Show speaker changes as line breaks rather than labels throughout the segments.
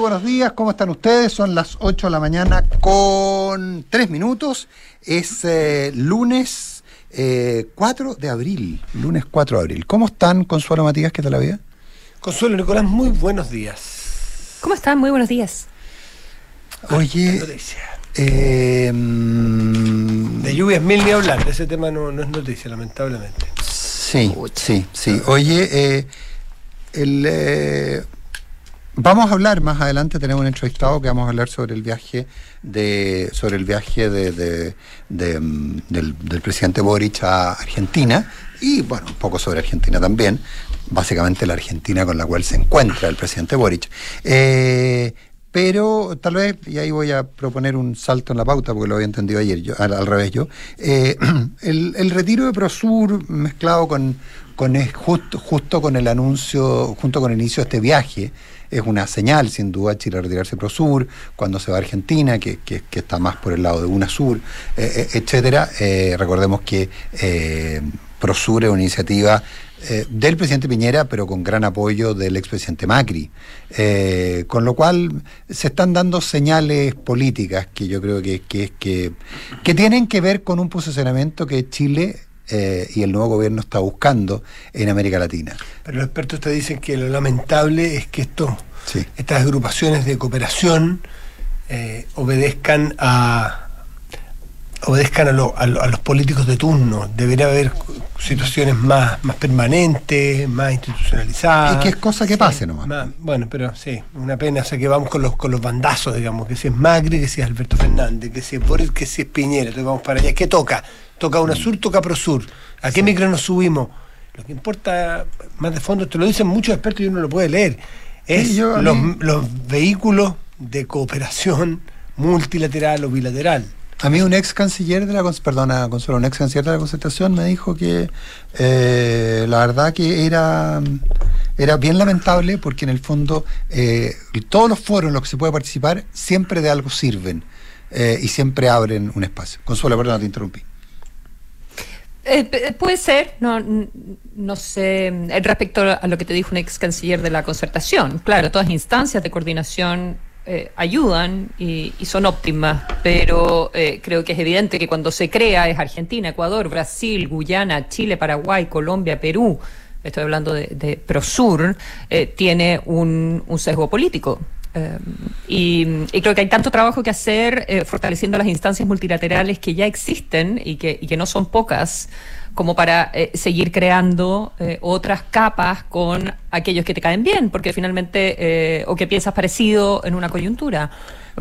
buenos días, ¿cómo están ustedes? Son las 8 de la mañana con 3 minutos. Es eh, lunes 4 eh, de abril. Lunes 4 de abril. ¿Cómo están, Consuelo Matías? ¿Qué tal la vida?
Consuelo Nicolás, muy buenos días.
¿Cómo están? Muy buenos días.
Oye.
Eh, de lluvias mil ni hablar, ese tema no, no es noticia, lamentablemente.
Sí, sí, sí. Oye, eh, el, eh, vamos a hablar más adelante, tenemos un entrevistado que vamos a hablar sobre el viaje de sobre el viaje de, mm, del, presidente Boric a Argentina y bueno, un poco sobre Argentina también, básicamente la Argentina con la cual se encuentra el presidente Boric. Eh, pero tal vez, y ahí voy a proponer un salto en la pauta, porque lo había entendido ayer, yo, al, revés yo, eh, el, retiro de Prosur mezclado con, con justo, justo con el anuncio, junto con el inicio de este viaje, es una señal, sin duda, Chile retirarse de Prosur, cuando se va a Argentina, que, que, está más por el lado de UNASUR, eh, eh etcétera. Eh, recordemos que Prosur es una iniciativa eh, del presidente Piñera, pero con gran apoyo del expresidente Macri. Eh, con lo cual se están dando señales políticas que yo creo que, que, que, que tienen que ver con un posicionamiento que Chile eh, y el nuevo gobierno está buscando en América Latina.
Pero los expertos te dicen que lo lamentable es que esto, estas agrupaciones de cooperación obedezcan a, obedezcan a, los políticos de turno. Debería haber situaciones más, más permanentes, más institucionalizadas.
Y que es cosa que pase nomás.
bueno, pero sí, una pena. O sea, que vamos con los, con los bandazos, digamos, que si es Macri, que si es Alberto Fernández, que si es Boris, que si es Piñera. Entonces vamos para allá. ¿Qué toca? Toca UNASUR, toca PROSUR. ¿A qué micro nos subimos? Lo que importa más de fondo, te lo dicen muchos expertos y uno lo puede leer, es los, los vehículos de cooperación multilateral o bilateral.
A mí un ex canciller de la perdona, Consuelo, un ex canciller de la concertación me dijo que eh, la verdad que era, era bien lamentable porque en el fondo eh, todos los foros en los que se puede participar siempre de algo sirven eh, y siempre abren un espacio. Consuelo, perdona, te interrumpí.
Puede ser, no, no sé, respecto a lo que te dijo un ex canciller de la concertación. Claro, todas instancias de coordinación eh, ayudan y, son óptimas, pero eh, creo que es evidente que cuando se crea es Argentina, Ecuador, Brasil, Guyana, Chile, Paraguay, Colombia, Perú, estoy hablando de, Prosur, eh, tiene un, sesgo político. Y, creo que hay tanto trabajo que hacer fortaleciendo las instancias multilaterales que ya existen y que, y que no son pocas como para eh, seguir creando eh, otras capas con aquellos que te caen bien, porque finalmente, eh, o que piensas parecido en una coyuntura.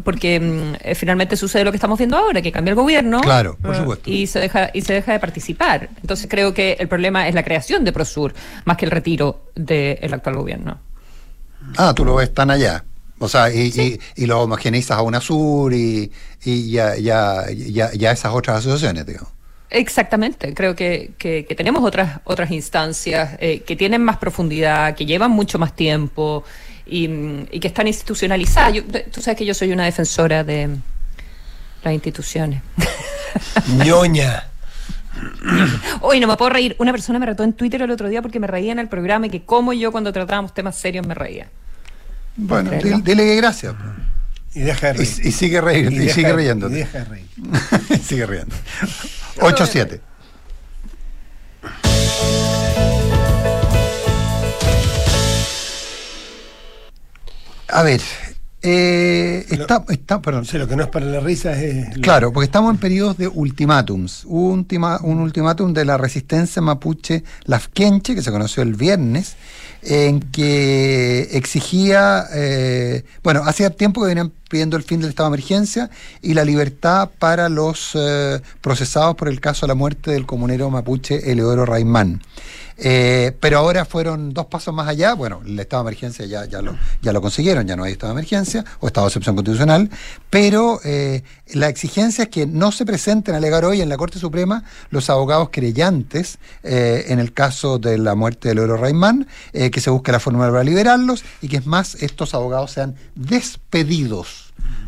Porque mm, finalmente sucede lo que estamos viendo ahora, que cambia el gobierno
claro, por supuesto.
y se deja y se deja de participar. Entonces creo que el problema es la creación de Prosur más que el retiro del actual gobierno.
Ah, tú lo ves tan allá. O sea, y, y, lo homogeneizas a UNASUR y, y ya, ya, ya, ya esas otras asociaciones, digamos.
Exactamente, creo que, que, tenemos otras, otras instancias eh, que tienen más profundidad, que llevan mucho más tiempo y, y que están institucionalizadas. tú sabes que yo soy una defensora de las instituciones.
ñoña.
Hoy no me puedo reír. Una persona me retó en Twitter el otro día porque me reía en el programa y que como yo cuando tratábamos temas serios me reía.
Bueno, dile, que gracias.
Y deja de reír.
Y, sigue reír, y, sigue riendo.
Y deja de reír.
sigue riendo. 8-7. A ver, eh, está, está, perdón.
lo que no es para la risa es.
Claro, porque estamos en periodos de ultimátums. Hubo un, ultimátum de la resistencia mapuche Lafkenche, que se conoció el viernes, en que exigía, eh, bueno, hacía tiempo que venían pidiendo el fin del estado de emergencia y la libertad para los eh, procesados por el caso de la muerte del comunero mapuche Eleodoro Raimán. Eh, pero ahora fueron dos pasos más allá. Bueno, el estado de emergencia ya, ya, lo, ya lo consiguieron, ya no hay estado de emergencia o estado de excepción constitucional. Pero eh, la exigencia es que no se presenten a alegar hoy en la Corte Suprema los abogados creyentes en el caso de la muerte de Oro Raimán, que se busque la fórmula para liberarlos y que es más, estos abogados sean despedidos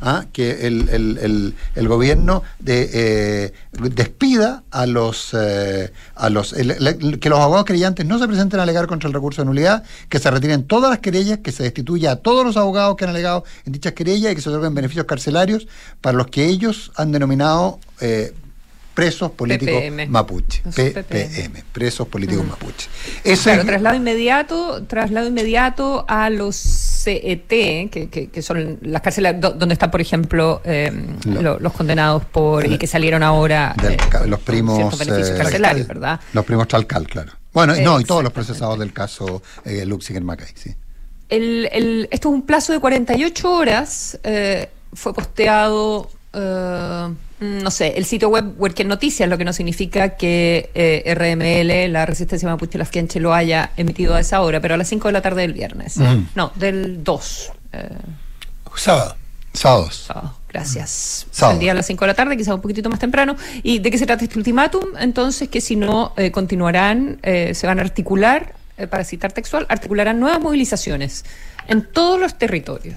¿ah? que el, el- el- el gobierno de, eh, despida a los, eh, a los que los abogados creyentes no se presenten a alegar contra el recurso de nulidad, que se retiren todas las querellas, que se destituya a todos los abogados que han alegado en dichas querellas y que se otorguen beneficios carcelarios para los que ellos han denominado eh, presos políticos
PPM.
mapuche. PPM,
PPM.
presos políticos mapuche.
Claro,
es-
traslado inmediato, traslado inmediato a los CET, que, que- que son las cárceles do- donde están, por ejemplo, eh,
Lo-
lo- los condenados por y que salieron ahora
del
eh,
los primos eh,
carcelarios, ¿verdad?
Los primos Chalcal, claro. Bueno, no, y todos los procesados del caso eh, Luxiger Macay, sí.
El, el- esto es un plazo de 48 horas. fue posteado, no sé, el sitio web Huerquén Noticias, lo que no significa que eh, RML, la Resistencia Mapuche Lafkenche, lo haya emitido a esa hora, pero a las 5 de la tarde del viernes. No, del 2. eh,
Sábado.
Sábados.
sábado. Gracias.
Sábado.
El día a las 5 de la tarde, quizás un poquitito más temprano. ¿Y de qué se trata este ultimátum? Entonces, que si no eh, continuarán, eh, se van a articular, eh, para citar textual, articularán nuevas movilizaciones en todos los territorios.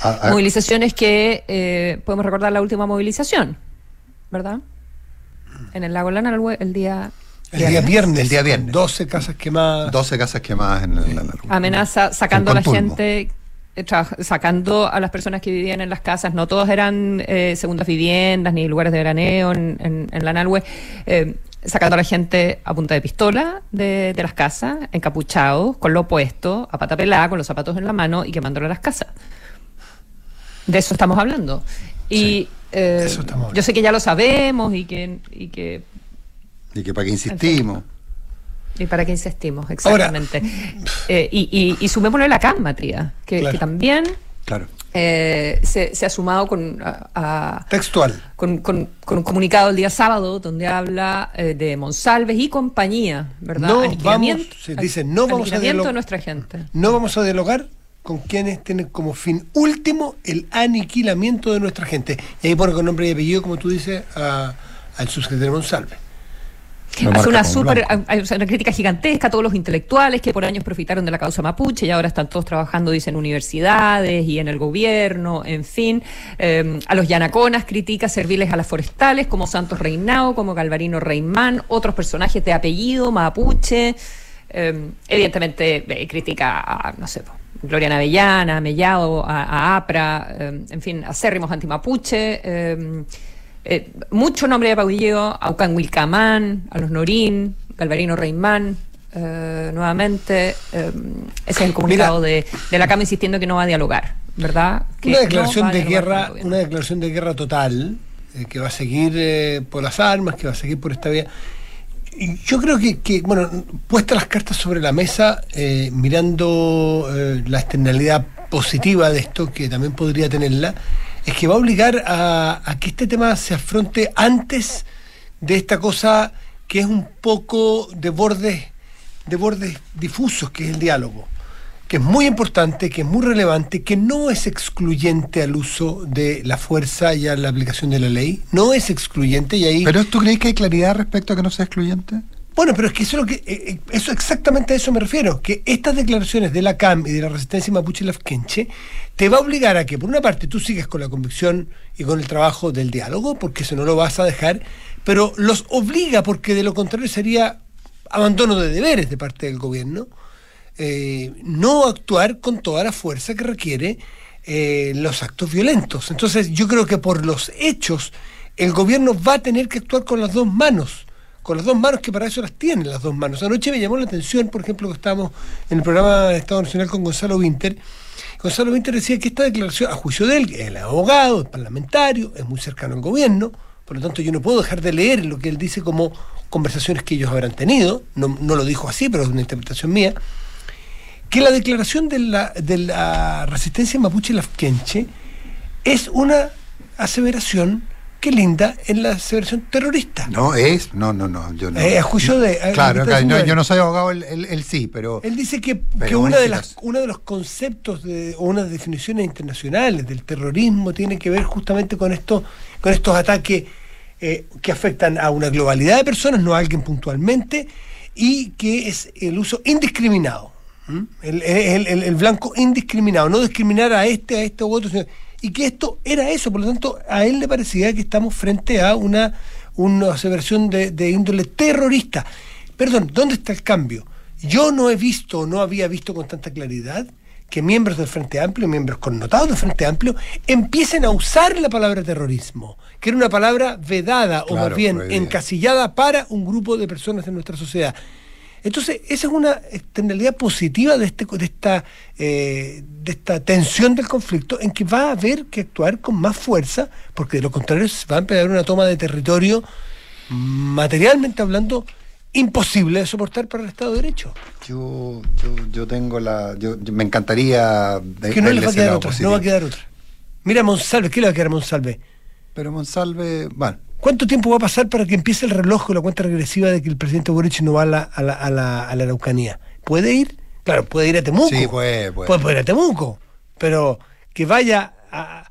A- a-
Movilizaciones que eh, podemos recordar la última movilización, ¿verdad? En el lago Lanalhue el día
El día viernes.
El día viernes.
con 12 casas quemadas.
12 casas quemadas en el, el-
amenaza sacando a la gente eh, sacando a las personas que vivían en las casas. No todos eran eh, segundas viviendas ni lugares de veraneo en, en, en la Nalhue, eh, sacando a la gente a punta de pistola de, de las casas encapuchados con lo opuesto a pata pelada con los zapatos en la mano y quemándolo a las casas. De eso estamos hablando. Y eh,
eso estamos hablando.
yo sé que ya lo sabemos y que y que
Y que para qué insistimos.
y para qué insistimos, exactamente. Eh, y, y, y sumémosle la CAM, Matías, que,
Claro.
que también
Claro.
eh, se, se ha sumado con, a- a-
Textual.
con, con- con un comunicado el día sábado donde habla eh, de Monsalves y compañía, ¿verdad?
No vamos- se dice, no vamos a
aniquilamiento
dialog-
de nuestra gente.
No vamos a dialogar con quienes tienen como fin último el aniquilamiento de nuestra gente. Y ahí pone con nombre y apellido, como tú dices, a- al subsecretario Monsalve.
Lo
Hace una super, hay una crítica gigantesca a todos los intelectuales que por años profitaron de la causa mapuche y ahora están todos trabajando, dicen, en universidades y en el gobierno, en fin. Eh, a los yanaconas critica serviles a las forestales como Santos Reinao, como Galvarino Reimán, otros personajes de apellido, mapuche. Eh, evidentemente eh, critica a, no sé, Gloria Navellana, a Mellado, a, a APRA, eh, en fin, acérrimos antimapuche. eh, eh, mucho nombre de apellido, Aucan Wilcamán, a los Norín, Galvarino Reimán, eh, nuevamente. eh, ese es el comunicado de, de la CAM insistiendo que no va a dialogar, ¿verdad? Que
Una declaración de guerra, una declaración de guerra total, eh, que va a seguir eh, por las armas, que va a seguir por esta vía. Yo creo que, que, bueno, puestas las cartas sobre la mesa, eh, mirando eh, la externalidad positiva de esto, que también podría tenerla, es que va a obligar a, a que este tema se afronte antes de esta cosa que es un poco de bordes, de bordes difusos, que es el diálogo que es muy importante, que es muy relevante, que no es excluyente al uso de la fuerza y a la aplicación de la ley, no es excluyente y ahí...
¿Pero tú crees que hay claridad respecto a que no sea excluyente?
bueno, pero es que eso es lo que eh, eh, eso exactamente a eso me refiero, que estas declaraciones de la CAM y de la resistencia mapuche lafkenche te va a obligar a que por una parte tú sigas con la convicción y con el trabajo del diálogo, porque eso no lo vas a dejar, pero los obliga porque de lo contrario sería abandono de deberes de parte del gobierno eh, no actuar con toda la fuerza que requiere eh, los actos violentos. Entonces yo creo que por los hechos el gobierno va a tener que actuar con las dos manos, con las dos manos que para eso las tienen las dos manos. Anoche me llamó la atención, por ejemplo, que estábamos en el programa de Estado Nacional con Gonzalo Winter. Gonzalo Winter decía que esta declaración, a juicio de él, el abogado, el parlamentario, es muy cercano al gobierno, por lo tanto yo no puedo dejar de leer lo que él dice como conversaciones que ellos habrán tenido, no, no lo dijo así, pero es una interpretación mía, que la declaración de la, de la resistencia mapuche lafkenche es una aseveración que linda en la aseveración terrorista.
No es, no, no, no. Yo no.
Eh, a juicio de- a-
Claro, claro, no, yo no soy abogado, él, él- él sí, pero.
Él dice que, que una, de las, uno de los conceptos de, o unas definiciones internacionales del terrorismo tiene que ver justamente con, esto, con estos ataques eh, que afectan a una globalidad de personas, no a alguien puntualmente, y que es el uso indiscriminado. El, el- el- el blanco indiscriminado, no discriminar a este, a este u otro, sino y que esto era eso. Por lo tanto, a él le parecía que estamos frente a una, una aseveración de, de índole terrorista. Perdón, ¿dónde está el cambio? Yo no he visto, no había visto con tanta claridad que miembros del Frente Amplio, miembros connotados del Frente Amplio, empiecen a usar la palabra terrorismo, que era una palabra vedada o más bien encasillada para un grupo de personas en nuestra sociedad. Entonces, esa es una externalidad positiva de, este, de, esta, eh, de esta tensión del conflicto en que va a haber que actuar con más fuerza, porque de lo contrario se va a empezar una toma de territorio, materialmente hablando, imposible de soportar para el Estado de Derecho.
Yo, yo, tengo la. Yo, me encantaría.
Que no le va a quedar otra, no va a quedar otra. Mira Monsalve, ¿qué le va a quedar a Monsalve?
Pero Monsalve, bueno.
¿Cuánto tiempo va a pasar para que empiece el reloj o la cuenta regresiva de que el presidente Boric no va a la, a la, a la, a la Araucanía? ¿Puede ir? Claro, puede ir a Temuco.
Sí, puede,
puede. Puede, ir a Temuco. Pero que vaya a,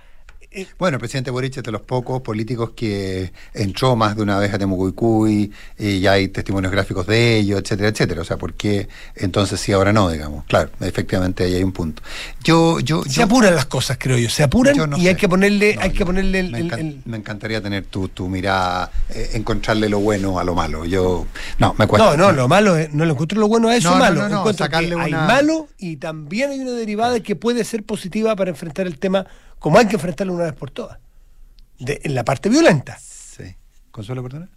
bueno, el presidente Boric es de los pocos políticos que entró más de una vez a Temucuicuy y ya hay testimonios gráficos de ello, etcétera, etcétera. O sea, ¿por qué entonces sí, ahora no, digamos? Claro, efectivamente ahí hay un punto. Yo, yo,
se apuran las cosas, creo yo. Se apuran y hay que ponerle, hay que ponerle
el, me, encantaría tener tu, tu mirada, eh, encontrarle lo bueno a lo malo. Yo, no, me cuesta.
No, no, lo malo, no le encuentro lo bueno a eso malo. No, sacarle hay malo y también hay una derivada que puede ser positiva para enfrentar el tema como hay que enfrentarlo una vez por todas, de, en la parte violenta.
Sí. ¿Consuelo, perdona?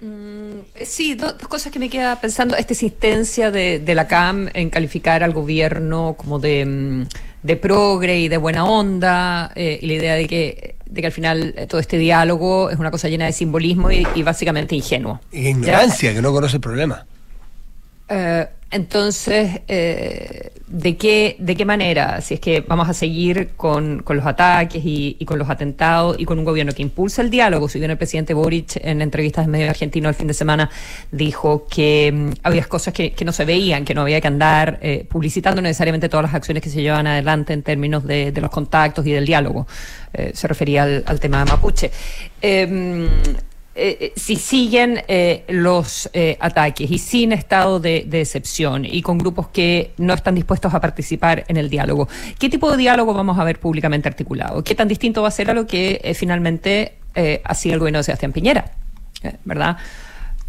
Mm, sí, dos, cosas que me queda pensando. Esta insistencia de, la CAM en calificar al gobierno como de, mm, de progre y de buena onda, eh, y la idea de que, de que al final eh, todo este diálogo es una cosa llena de simbolismo y, básicamente ingenuo.
Y ignorancia, que no conoce el problema.
Eh, entonces, eh, ¿de, qué, ¿de qué manera? Si es que vamos a seguir con, los ataques y, con los atentados y con un gobierno que impulsa el diálogo. Si bien el presidente Boric en entrevistas en medio argentino el fin de semana dijo que mm, había cosas que, no se veían, que no había que andar eh, publicitando necesariamente todas las acciones que se llevan adelante en términos de, los contactos y del diálogo. se refería al, al, tema de Mapuche. Eh, eh, si siguen eh, los ataques y sin estado de, excepción y con grupos que no están dispuestos a participar en el diálogo, ¿qué tipo de diálogo vamos a ver públicamente articulado? ¿Qué tan distinto va a ser a lo que finalmente hacía el gobierno de Sebastián Piñera? ¿Verdad?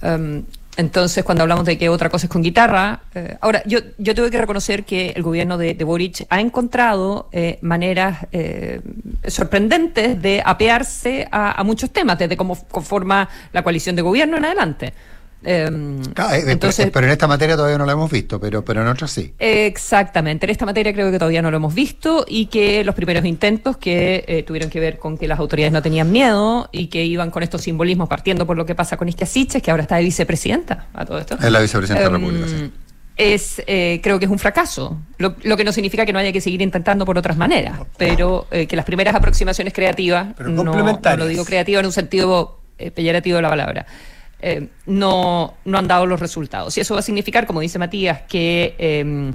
Em, entonces, cuando hablamos de que otra cosa es con guitarra, eh, ahora, yo, yo tengo que reconocer que el gobierno de, Boric ha encontrado eh, maneras eh, sorprendentes de apearse a, a, muchos temas, desde cómo conforma la coalición de gobierno en adelante.
Em, eh, entonces, pero, en esta materia todavía no lo hemos visto, pero, pero en otras sí.
Exactamente, en esta materia creo que todavía no lo hemos visto y que los primeros intentos que eh, tuvieron que ver con que las autoridades no tenían miedo y que iban con estos simbolismos partiendo por lo que pasa con Isquia que ahora está de vicepresidenta a todo esto.
Es la vicepresidenta de la República,
em, Es, eh, creo que es un fracaso, lo, que no significa que no haya que seguir intentando por otras maneras, pero que las primeras aproximaciones creativas, no, no, lo digo creativa en un sentido peyorativo de la palabra, eh, no, no han dado los resultados. Y eso va a significar, como dice Matías, que em,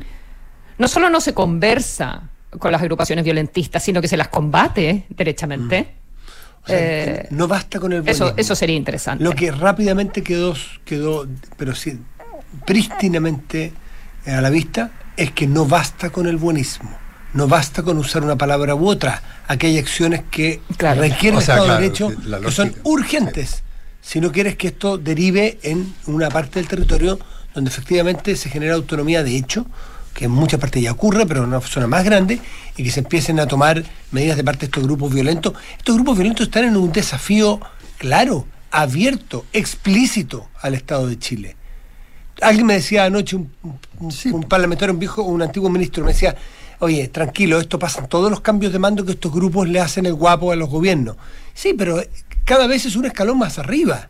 no solo no se conversa con las agrupaciones violentistas, sino que se las combate derechamente. Mm.
Eh, no basta con el
eso, eso sería interesante.
Lo que rápidamente quedó, quedó pero sí, prístinamente a la vista, es que no basta con el buenismo. No basta con usar una palabra u otra. Aquí hay acciones que requieren el Estado de Derecho, que son urgentes si no quieres que esto derive en una parte del territorio donde efectivamente se genera autonomía de hecho, que en muchas partes ya ocurre, pero en una zona más grande, y que se empiecen a tomar medidas de parte de estos grupos violentos. Estos grupos violentos están en un desafío claro, abierto, explícito al Estado de Chile. Alguien me decía anoche, un, un parlamentario, un viejo, un antiguo ministro, me decía, oye, tranquilo, esto pasa todos los cambios de mando que estos grupos le hacen el guapo a los gobiernos. Sí, pero cada vez es un escalón más arriba.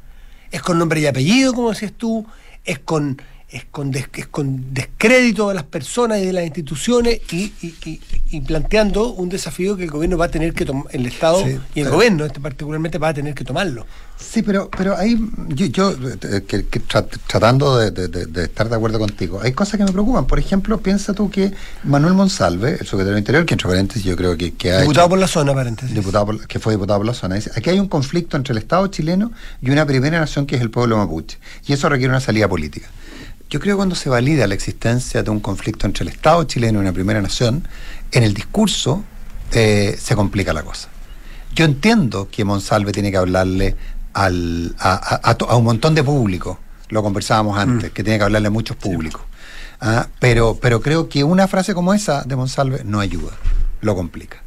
Es con nombre y apellido, como decías tú, es con es con, con descrédito de las personas y de las instituciones y, y, planteando un desafío que el gobierno va a tener que tomar, el Estado y el gobierno este particularmente va a tener que tomarlo.
Sí, pero, pero ahí yo, eh, que, tratando de, estar de acuerdo contigo, hay cosas que me preocupan. Por ejemplo, piensa tú que Manuel Monsalve, el secretario del Interior, que entre paréntesis yo creo que, que
ha Diputado por la zona, paréntesis.
Diputado que fue diputado por la zona. Dice, aquí hay un conflicto entre el Estado chileno y una primera nación que es el pueblo mapuche. Y eso requiere una salida política. Yo creo que cuando se valida la existencia de un conflicto entre el Estado chileno y una primera nación, en el discurso eh, se complica la cosa. Yo entiendo que Monsalve tiene que hablarle al, a, un montón de público, lo conversábamos antes, mm. que tiene que hablarle a muchos públicos. Ah, pero, pero creo que una frase como esa de Monsalve no ayuda, lo complica.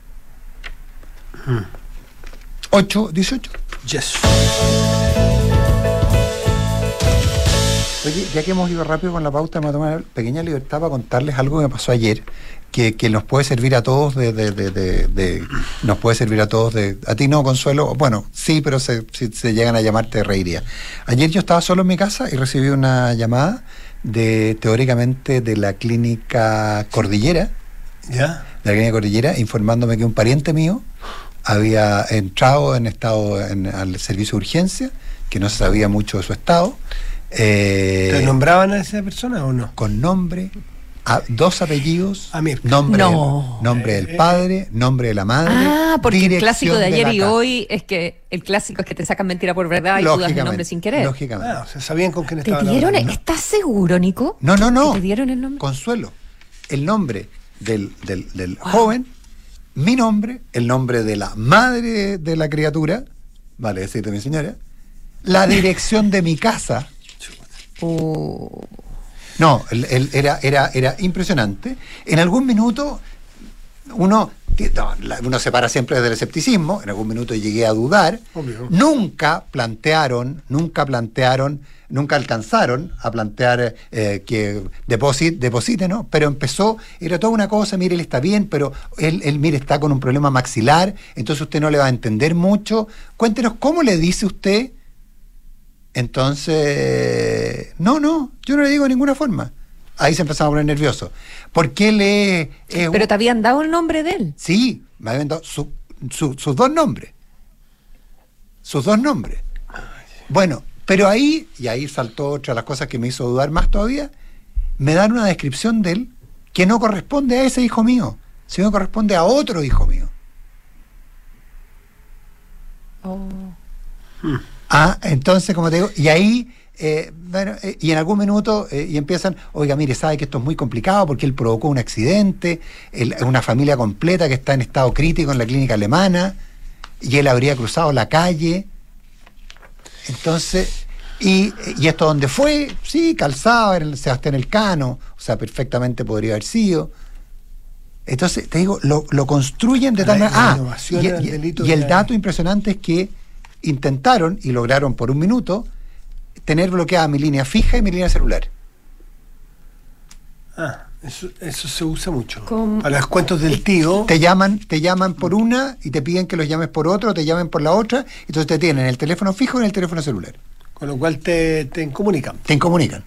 8, 18.
Yes.
Oye, ya que hemos ido rápido con la pauta, me voy a tomar una pequeña libertad para contarles algo que me pasó ayer, que, nos puede servir a todos de, de, de, nos puede servir a todos de, a ti no, Consuelo, bueno, sí, pero si se llegan a llamarte reiría. Ayer yo estaba solo en mi casa y recibí una llamada de, teóricamente, de la clínica Cordillera,
¿Ya?
de la clínica Cordillera, informándome que un pariente mío había entrado en estado en, al servicio de urgencia, que no se sabía mucho de su estado,
eh, ¿Te nombraban a esa persona o no?
Con nombre, dos apellidos,
a mí.
nombre, nombre del eh, padre, nombre de la madre.
Ah, porque el clásico de ayer y hoy es que el clásico es que te sacan mentira por verdad y tú das el nombre sin querer.
Lógicamente.
Ah, o sea, sabían con quién
estaban. ¿Te dieron, ¿Estás seguro, Nico?
No, no, no.
¿Te dieron el nombre?
Consuelo. El nombre del, del, joven, mi nombre, el nombre de la madre de la criatura, vale decirte mi señora, la dirección de mi casa no, era, era, era impresionante. En algún minuto uno, uno se para siempre desde el escepticismo, en algún minuto llegué a dudar. Nunca plantearon, nunca plantearon, nunca alcanzaron a plantear eh, que deposite, ¿no? Pero empezó, era toda una cosa, mire, él está bien, pero él, él, mire, está con un problema maxilar, entonces usted no le va a entender mucho. Cuéntenos cómo le dice usted entonces, no, no, yo no le digo de ninguna forma. Ahí se empezaba a poner nervioso. ¿Por qué le...
Pero te habían dado el nombre de él.
Sí, me habían dado sus dos nombres. Sus dos nombres. Bueno, pero ahí, y ahí saltó otra de las cosas que me hizo dudar más todavía, me dan una descripción de él que no corresponde a ese hijo mío, sino corresponde a otro hijo mío.
Oh.
Hmm. Ah, entonces, como te digo, y ahí, eh, bueno, eh, y en algún minuto, eh, y empiezan, oiga, mire, sabe que esto es muy complicado porque él provocó un accidente, una familia completa que está en estado crítico en la clínica alemana, y él habría cruzado la calle. Entonces, y, y esto donde fue, sí, calzado, era el Sebastián Elcano, o sea, perfectamente podría haber sido. Entonces, te digo, lo, construyen de tal manera. Ah, y el dato impresionante es que intentaron y lograron por un minuto tener bloqueada mi línea fija y mi línea celular.
Ah, eso, eso se usa mucho. A las cuentos del tío.
Te llaman, te llaman por una y te piden que los llames por otro, te llamen por la otra, y entonces te tienen el teléfono fijo y en el teléfono celular.
Con lo cual te, te incomunican.
Te incomunican.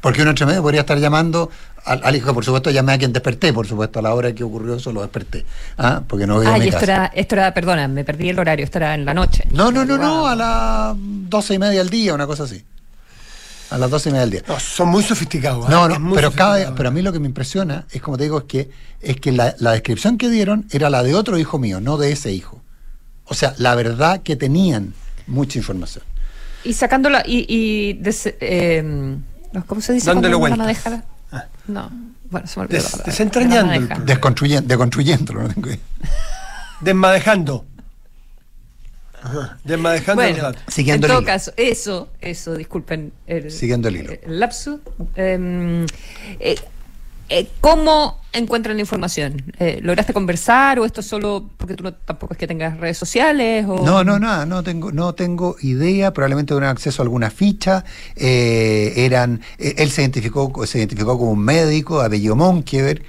Porque uno entre medio podría estar llamando al, hijo, por supuesto, llamé a quien desperté, por supuesto, a la hora que ocurrió eso lo desperté. ¿ah? Porque no
Ah, y esto era, esto era, perdona, me perdí el horario, esto era en la noche.
No, no, no, no, a las doce y media del día, una cosa así. A las doce y media del día.
son muy sofisticados.
¿eh? No, no, pero, cada, pero a mí lo que me impresiona es, como te digo, es que, es que la, descripción que dieron era la de otro hijo mío, no de ese hijo. O sea, la verdad que tenían mucha información.
Y sacándola, y, y eh, ¿Cómo se dice?
Dándole vuelta.
Ah. No, bueno, se me olvidó
Des, Desentrañando.
Desconstruyendo, deconstruyéndolo. ¿no?
Desmadejando. Desmadejando
bueno, Siguiendo en todo caso, eso, eso, disculpen.
El, Siguiendo el hilo.
El lapsus. Eh, eh, eh, ¿Cómo encuentran la información? Eh, ¿Lograste conversar o esto solo porque tú no, tampoco es que tengas redes sociales? O...
No, no, nada, no tengo, no tengo idea. Probablemente tuvieron acceso a alguna ficha. Eh, eran, él se identificó, se identificó como un médico, apellido Monkever.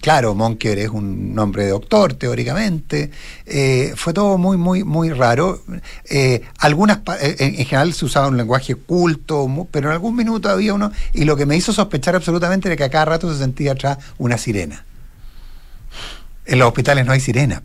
Claro, Monker es un nombre de doctor, teóricamente. Eh, fue todo muy, muy, muy raro. Eh, algunas, eh, en, general se usaba un lenguaje culto, pero en algún minuto había uno, y lo que me hizo sospechar absolutamente era que a cada rato se sentía atrás una sirena. En los hospitales no hay sirenas.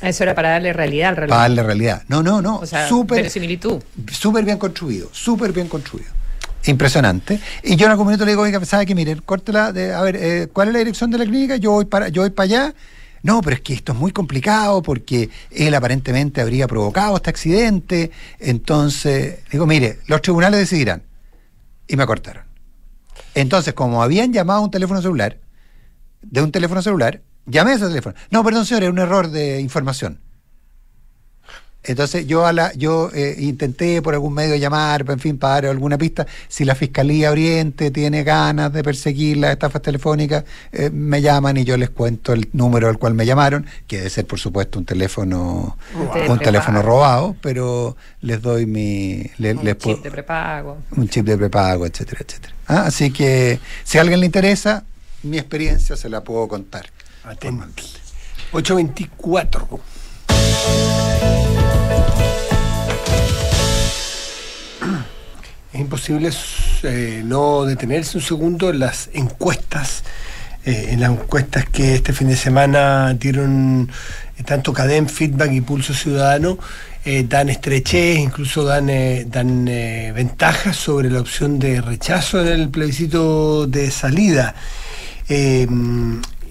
Eso era para darle realidad al
reloj. Para darle realidad. No, no, no.
O sea, súper,
súper bien construido, súper bien construido impresionante. Y yo en algún momento le digo, oiga, sabe que miren, córtela, de, a ver, eh, ¿cuál es la dirección de la clínica? Yo voy para, yo voy para allá. No, pero es que esto es muy complicado porque él aparentemente habría provocado este accidente. Entonces, digo, mire, los tribunales decidirán. Y me cortaron. Entonces, como habían llamado a un teléfono celular, de un teléfono celular, Llamé a ese teléfono. No, perdón, señor, es un error de información. Entonces yo a la, yo eh, intenté por algún medio llamar, en fin, para dar alguna pista. Si la Fiscalía Oriente tiene ganas de perseguir las estafas telefónicas, eh, me llaman y yo les cuento el número al cual me llamaron, que debe ser por supuesto un teléfono, un teléfono robado, pero les doy mi, le-
Un
les
chip
puedo-
de prepago.
un chip de prepago, etcétera, etcétera. Ah, Así que si a alguien le interesa, mi experiencia se la puedo contar.
Atento. 824. Es imposible eh, no detenerse un segundo en las encuestas, eh, en las encuestas que este fin de semana dieron eh, tanto Cadem, Feedback y Pulso Ciudadano, dan estrechez, incluso dan, dan ventajas sobre la opción de rechazo en el plebiscito de salida.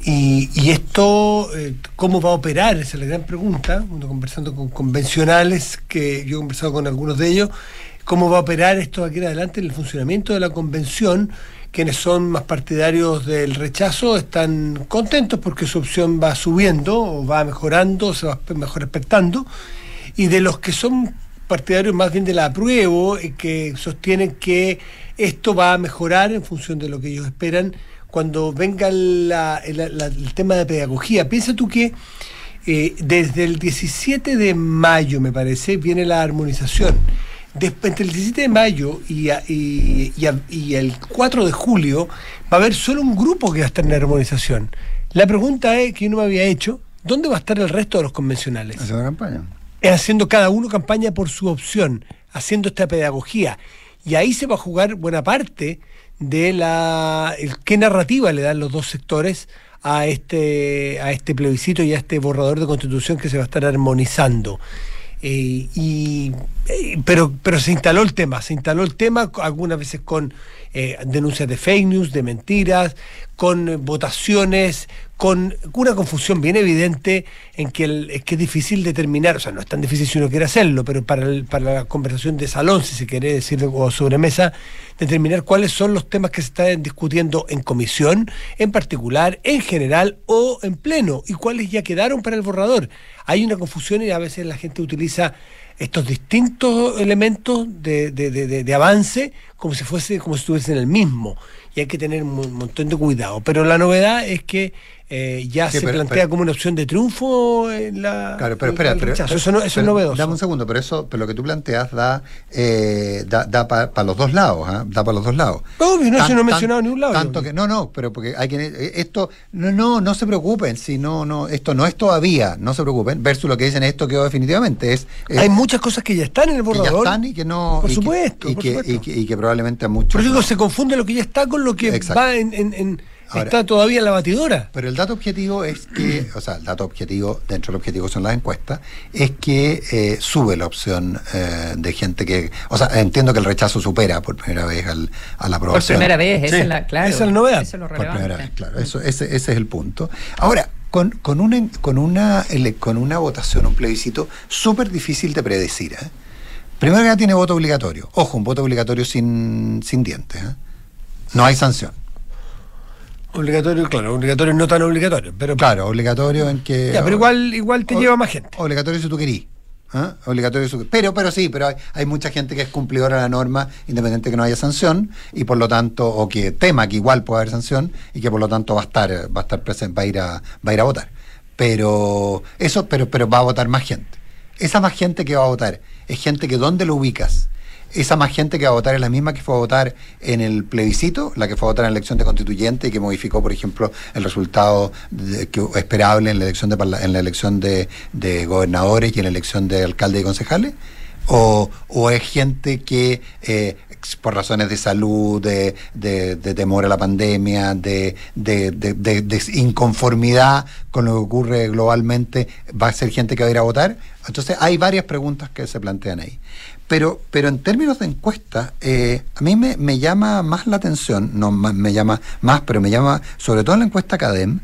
Eh, y, esto, eh, ¿cómo va a operar? Esa es la gran pregunta. Uno conversando con convencionales, que yo he conversado con algunos de ellos, ¿cómo va a operar esto aquí en adelante en el funcionamiento de la convención? Quienes son más partidarios del rechazo están contentos porque su opción va subiendo o va mejorando, se va mejor expectando. Y de los que son partidarios más bien de la apruebo y que sostienen que esto va a mejorar en función de lo que ellos esperan cuando venga la- la- la- el tema de pedagogía. Piensa tú que eh, desde el 17 de mayo, me parece, viene la armonización. Después, entre el 17 de mayo y, a- y- y a- y el 4 de julio va a haber solo un grupo que va a estar en la armonización. La pregunta es, que yo no me había hecho, ¿dónde va a estar el resto de los convencionales?
Haciendo campaña.
es haciendo cada uno campaña por su opción, haciendo esta pedagogía. Y ahí se va a jugar buena parte de la qué narrativa le dan los dos sectores a este a este plebiscito y a este borrador de constitución que se va a estar armonizando. Eh, y, eh, pero, pero se instaló el tema, se instaló el tema algunas veces con eh, denuncias de fake news, de mentiras, con votaciones, con una confusión bien evidente en que, es que es difícil determinar, o sea, no es tan difícil si uno quiere hacerlo, pero para, el- para la conversación de salón, si se quiere decir, o sobremesa, determinar cuáles son los temas que se están discutiendo en comisión, en particular, en general o en pleno, y cuáles ya quedaron para el borrador. Hay una confusión y a veces la gente utiliza estos distintos elementos de, de- de- de- avance como si fuese como si estuviesen en el mismo. Y hay que tener un mon- montón de cuidado. Pero la novedad es que eh, ya
Sí,
se
pero-
plantea
pero-
como una opción de triunfo en la
Claro, pero espera, pero, pero-
eso, no, eso
pero
es novedoso
Dame un segundo, pero eso, pero lo que tú planteas da, eh, da, da para los dos lados, ¿ah? da para los dos lados.
Obvio, no,
Tan-
si no he mencionado ni un lado.
Tanto
yo.
que, no, no, pero porque hay que, eh, esto, no, no, no se preocupen, si no, no, esto no es todavía, no se preocupen, versus lo que dicen esto quedó definitivamente, es, es-
hay muchas cosas que ya están en el
que ya
borrador
están y que no,
Por
y que-
supuesto,
y, que, y que- y que probablemente a muchos.
por eso digo,
no.
se confunde lo que ya está con lo que
Exacto.
va en, en- en-
Ahora-
está todavía en la batidora
Pero el dato objetivo es que, o sea, el dato objetivo, dentro del objetivo son las encuestas, es que eh, sube la opción eh, de gente que, o sea, entiendo que el rechazo supera por primera vez al, a la
Por
aprobación.
primera vez, esa
Sí,
es la, claro,
esa es la novedad.
Eso es lo
Por primera
relevante.
vez, claro. Eso, ese, ese es el punto. Ahora, con, con, una, con, una, con una votación, un plebiscito, súper difícil de predecir. ¿eh? Primero que nada tiene voto obligatorio. Ojo, un voto obligatorio sin, sin dientes. ¿eh? No hay sanción.
Obligatorio claro obligatorio no tan obligatorio pero
Claro, obligatorio en que...
ya, pero igual igual te
O-
lleva más gente
Obligatorio si tú querís. ¿ah? Obligatorio si Pero, pero sí, pero hay, hay mucha gente que es cumplidora de la norma, independiente que no haya sanción, y por lo tanto, o que tema que igual puede haber sanción, y que por lo tanto va a estar, va a estar presente, va a ir a, va a ir a votar. Pero eso, pero, pero va a votar más gente. Esa más gente que va a votar es gente que dónde lo ubicas. Esa más gente que va a votar es la misma que fue a votar en el plebiscito, la que fue a votar en la elección de constituyente y que modificó, por ejemplo, el resultado esperable en la elección de en la elección de, gobernadores y en la elección de alcaldes y concejales. O, o es gente que eh, por razones de salud, de, de- de temor a la pandemia, de, de- de- de- de inconformidad con lo que ocurre globalmente, va a ser gente que va a ir a votar. Entonces hay varias preguntas que se plantean ahí. Pero, pero en términos de encuesta, eh, a mí me, me llama más la atención, no más- me llama más, pero me llama sobre todo en la encuesta CADEM,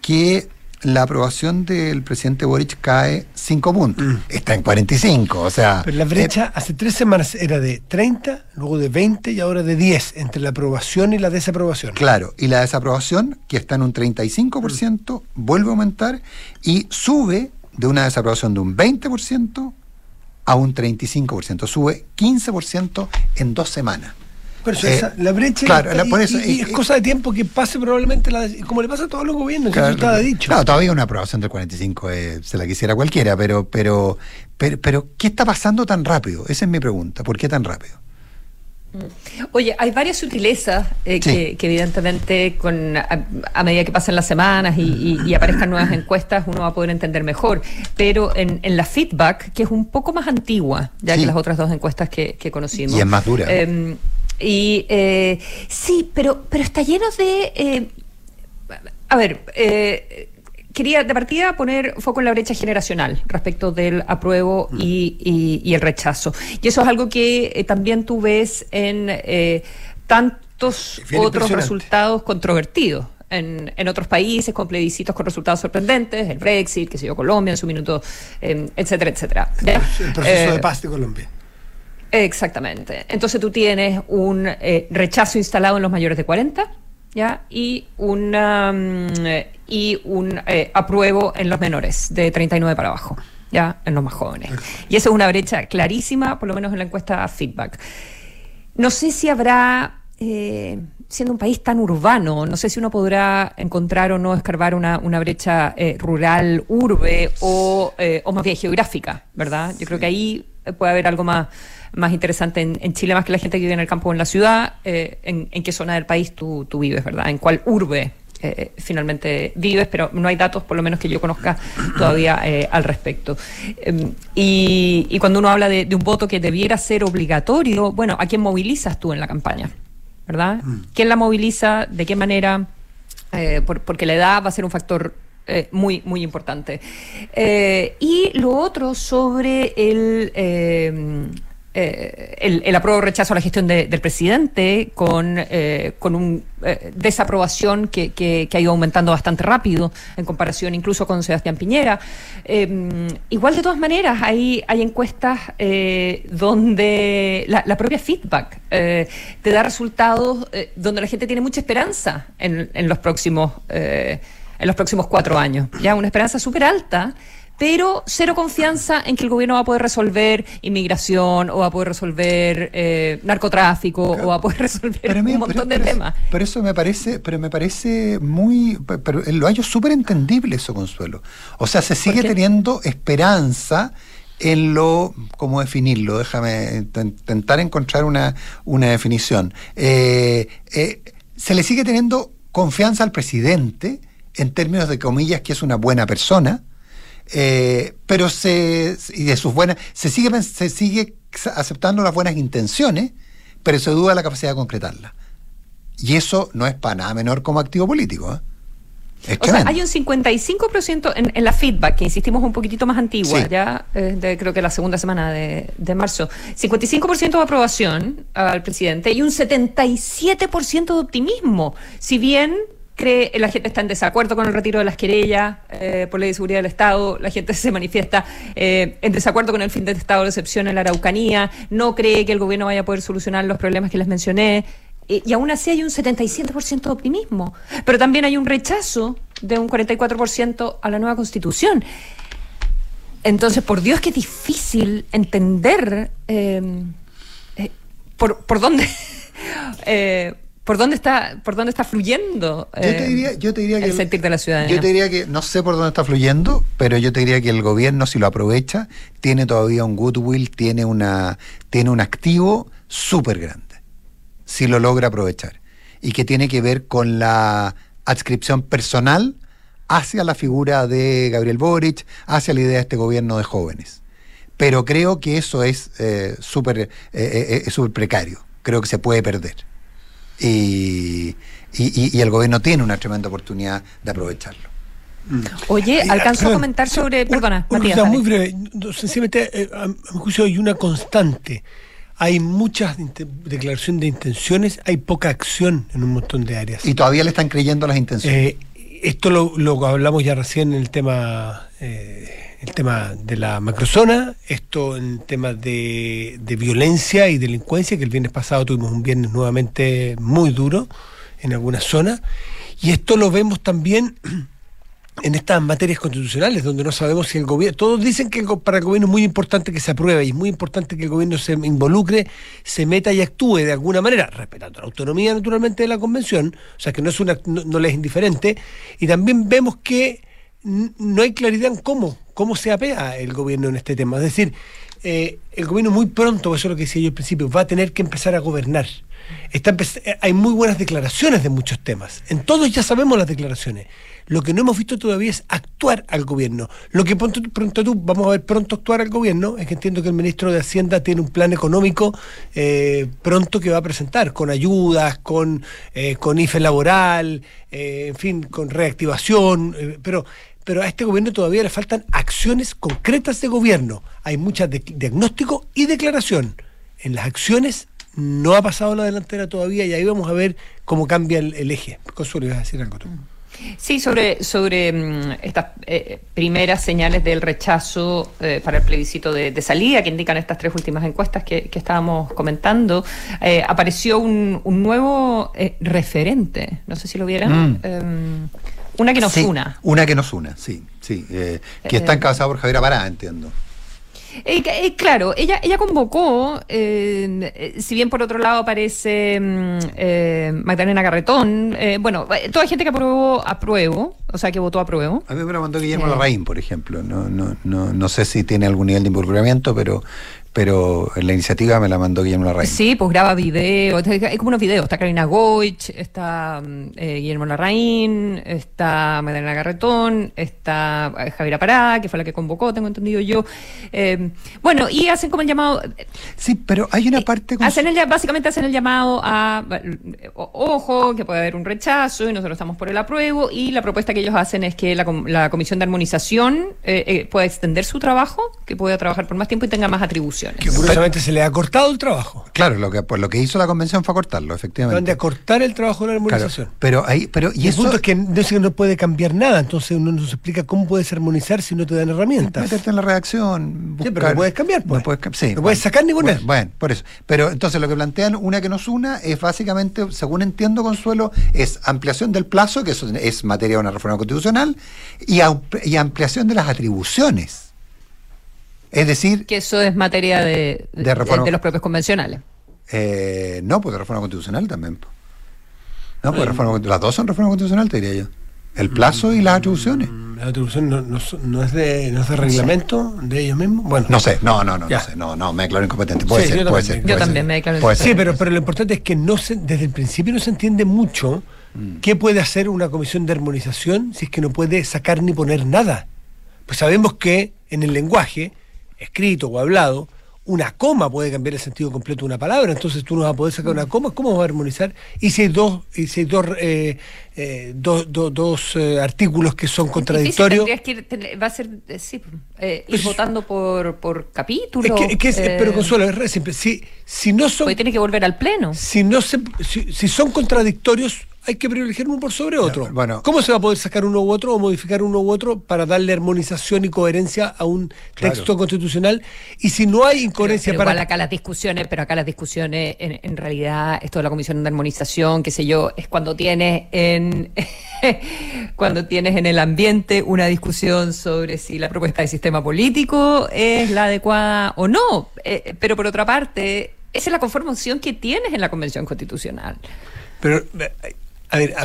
que la aprobación del presidente Boric cae 5 puntos.
Mm.
Está en 45, o sea...
Pero la brecha hace tres semanas era de 30, luego de 20 y ahora de 10 entre la aprobación y la desaprobación.
Claro, y la desaprobación, que está en un 35%, vuelve a aumentar y sube de una desaprobación de un 20% a un 35%. Sube 15% en dos semanas.
Por eso,
Eh,
esa- la brecha
claro,
está-
la- por
y-
eso,
y, y es cosa de tiempo que pase probablemente, la, como le pasa a todos los gobiernos, que eso estaba dicho.
Claro, todavía una aprobación del 45 eh, se la quisiera cualquiera, pero, pero, pero, pero, ¿qué está pasando tan rápido? Esa es mi pregunta. ¿Por qué tan rápido?
Oye, hay varias sutilezas eh,
Sí.
que, que evidentemente con a, a medida que pasan las semanas y, y- y aparezcan nuevas encuestas uno va a poder entender mejor. Pero en, en la feedback, que es un poco más antigua ya
Sí.
que las otras dos encuestas que, que conocimos.
Y es más dura.
Eh, y eh, sí, pero, pero está lleno de... eh, a ver, eh, quería de partida poner foco en la brecha generacional respecto del apruebo y, y- y el rechazo. Y eso es algo que eh, también tú ves en eh, tantos otros resultados controvertidos. En, en otros países con plebiscitos con resultados sorprendentes, el Brexit, que se dio Colombia en su minuto, eh, etcétera, etcétera.
El proceso
Eh,
de paz de Colombia.
Exactamente. Entonces tú tienes un eh, rechazo instalado en los mayores de 40, ¿ya? Y, una, mm, y un eh, apruebo en los menores, de 39 para abajo, ¿ya? En los más jóvenes. Y esa es una brecha clarísima, por lo menos en la encuesta feedback. No sé si habrá, eh, siendo un país tan urbano, no sé si uno podrá encontrar o no escarbar una, una brecha eh, rural, urbe o, eh, o más bien geográfica, ¿verdad? Yo creo que ahí puede haber algo más, más interesante en, en Chile, más que la gente que vive en el campo o en la ciudad, eh, en, en qué zona del país tú, tú vives, ¿verdad? En cuál urbe eh, finalmente vives, pero no hay datos, por lo menos que yo conozca todavía eh, al respecto. Eh, y, y cuando uno habla de, de un voto que debiera ser obligatorio, bueno, ¿a quién movilizas tú en la campaña? ¿Verdad? ¿Quién la moviliza? ¿De qué manera? Por- porque la edad va a ser un factor eh, muy, muy importante. Eh, y lo otro sobre el, eh, eh, el, el apruebo o rechazo a la gestión de- del presidente con, eh, con un eh, desaprobación que, que- ha ido aumentando bastante rápido en comparación incluso con Sebastián Piñera. Igual de todas maneras hay, hay encuestas donde la, la propia feedback te da resultados donde la gente tiene mucha esperanza en, en los próximos en los próximos cuatro años. Ya una esperanza súper alta, pero cero confianza en que el gobierno va a poder resolver inmigración o va a poder resolver eh, narcotráfico o va a poder resolver
mí-
un montón
pero-
de
pero-
temas.
Pero eso me parece, pero me parece muy, pe- pero lo hallo súper entendible eso, Consuelo. O sea, se sigue teniendo esperanza en lo, ¿cómo definirlo? Déjame inten- intentar encontrar una, una definición. Eh, eh, se le sigue teniendo confianza al presidente en términos de comillas que es una buena persona, eh, pero se y de sus buenas se sigue se sigue aceptando las buenas intenciones, pero se duda la capacidad de concretarlas. Y eso no es para nada menor como activo político. ¿eh? Es
O sea, hay un 55% en, en la feedback, que insistimos un poquitito más antigua,
Sí.
ya eh, de- creo que la segunda semana de, de marzo. 55% de aprobación al presidente y un 77% de optimismo. Si bien cree la gente está en desacuerdo con el retiro de las querellas eh, por ley de seguridad del Estado, la gente se manifiesta eh, en desacuerdo con el fin de estado de excepción en la Araucanía, no cree que el gobierno vaya a poder solucionar los problemas que les mencioné. Eh, Y aún así hay un 77% de optimismo. Pero también hay un rechazo de un 44% a la nueva constitución. Entonces, por Dios es difícil entender por, por dónde por dónde está por dónde está fluyendo
Yo te
eh,
diría, yo te diría que
el sentir de la ciudadanía.
Yo te diría que no sé por dónde está fluyendo, pero yo te diría que el gobierno si lo aprovecha tiene todavía un goodwill, tiene una tiene un activo súper grande. Si lo logra aprovechar y que tiene que ver con la adscripción personal hacia la figura de Gabriel Boric, hacia la idea de este gobierno de jóvenes. Pero creo que eso es eh, súper eh, eh, es súper precario. Creo que se puede perder. Y, y- el gobierno tiene una tremenda oportunidad de aprovecharlo.
Oye,
Ay,
alcanzo a comentar
so-
sobre. Perdona,
una
Matías.
cosa muy breve. Sencillamente, eh, a, mi juicio, hay una constante. Hay muchas declaraciones de intenciones, hay poca acción en un montón de áreas.
Y todavía le están creyendo las intenciones.
Eh, esto lo, lo hablamos ya recién en el tema, eh, el tema de la macrozona, esto en temas de, de violencia y delincuencia, que el viernes pasado tuvimos un viernes nuevamente muy duro en algunas zonas, y esto lo vemos también en estas materias constitucionales, donde no sabemos si el gobierno, todos dicen que para el gobierno es muy importante que se apruebe y es muy importante que el gobierno se involucre, se meta y actúe de alguna manera, respetando la autonomía naturalmente de la convención, o sea que no es una, no, le es indiferente, y también vemos que no hay claridad en cómo, cómo se apea el gobierno en este tema. Es decir, eh, el gobierno muy pronto, eso es lo que decía yo al principio, va a tener que empezar a gobernar. Está, hay muy buenas declaraciones de muchos temas. En todos ya sabemos las declaraciones. Lo que no hemos visto todavía es actuar al gobierno. Lo que pronto, tú vamos a ver pronto actuar al gobierno es que entiendo que el ministro de Hacienda tiene un plan económico eh, pronto que va a presentar, con ayudas, con, eh, con IFE laboral, en fin, con reactivación, pero pero a este gobierno todavía le faltan acciones concretas de gobierno. Hay muchas de diagnóstico y declaración. En las acciones no ha pasado la delantera todavía y ahí vamos a ver cómo cambia el, eje. Consuelo, ibas a decir algo tú.
Sí, sobre, sobre mm, estas eh, primeras señales del rechazo eh, para el plebiscito de, salida que indican estas tres últimas encuestas que, estábamos comentando, eh, apareció un, un nuevo referente, no sé si lo vieron, mm. Una que nos una.
Una que nos una, sí, sí, que está encabezada por Javier Pará, entiendo.
Eh, eh, claro, ella, ella convocó, eh, si bien por otro lado aparece mm, Magdalena Carretón, bueno, toda gente que aprobó, apruebo, o sea, que votó apruebo.
A mí me lo mandó Guillermo Larraín, por ejemplo. No, no, no, no sé si tiene algún nivel de involucramiento, pero pero la iniciativa me la mandó Guillermo Larraín.
Sí, pues graba video, es como unos videos, está Karina Goich, está eh, Guillermo Larraín, está Madalena Garretón, está eh, Javier Pará, que fue la que convocó, tengo entendido yo. Eh, bueno, y hacen como el llamado...
Sí, pero hay una parte...
hacen el, básicamente hacen el llamado a, ojo, que puede haber un rechazo y nosotros estamos por el apruebo, y la propuesta que ellos hacen es que la, la Comisión de Armonización pueda extender su trabajo, que pueda trabajar por más tiempo y tenga más atribuciones.
Que curiosamente se le ha cortado el trabajo.
Claro, lo que, pues lo que hizo la convención fue cortarlo, efectivamente.
Donde acortar el trabajo de la armonización.
pero ahí, pero,
y, eso, el punto es que no, no puede cambiar nada, entonces uno nos explica cómo puedes armonizar si no te dan herramientas.
Meterte en la redacción.
sí, pero no puedes cambiar, pues.
No puedes, sí,
no puedes sacar ni poner.
Bueno, por eso. Pero entonces lo que plantean, una que nos una, es básicamente, según entiendo, Consuelo, es ampliación del plazo, que eso es materia de una reforma constitucional, y, y ampliación de las atribuciones. Es decir...
Que eso es materia de, de, los propios convencionales.
Eh, no, pues de reforma constitucional también. No, pues reforma, las dos son reforma constitucional, te diría yo. El plazo y las atribuciones.
Mm, la atribución no, no, es de, no es de reglamento de ellos mismos. Bueno,
no sé, no, no, no, no sé, no, no, me declaro incompetente. Puede ser, puede ser.
Yo también me declaro
incompetente. Sí, pero, pero lo importante es que no se, desde el principio no se entiende mucho mm. qué puede hacer una comisión de armonización si es que no puede sacar ni poner nada. Pues sabemos que en el lenguaje escrito o hablado, una coma puede cambiar el sentido completo de una palabra, entonces tú no vas a poder sacar una coma, ¿cómo vas a armonizar? Y si hay dos, y si hay dos, eh, eh, dos, dos, eh, artículos que son contradictorios.
Que va a ser, sí, ir votando por, por capítulo.
pero Consuelo, es simple. Si, si no son.
Pues tiene que volver al pleno.
Si, no se, si son contradictorios, hay que privilegiar uno por sobre otro. Bueno, ¿Cómo se va a poder sacar uno u otro o modificar uno u otro para darle armonización y coherencia a un texto constitucional? Y si no hay incoherencia
pero,
para.
Igual acá las discusiones, pero acá las discusiones, en, realidad, esto de la comisión de armonización, qué sé yo, es cuando tienes en cuando tienes en el ambiente una discusión sobre si la propuesta de sistema político es la adecuada o no. Eh, pero por otra parte, esa es la conformación que tienes en la convención constitucional.
Pero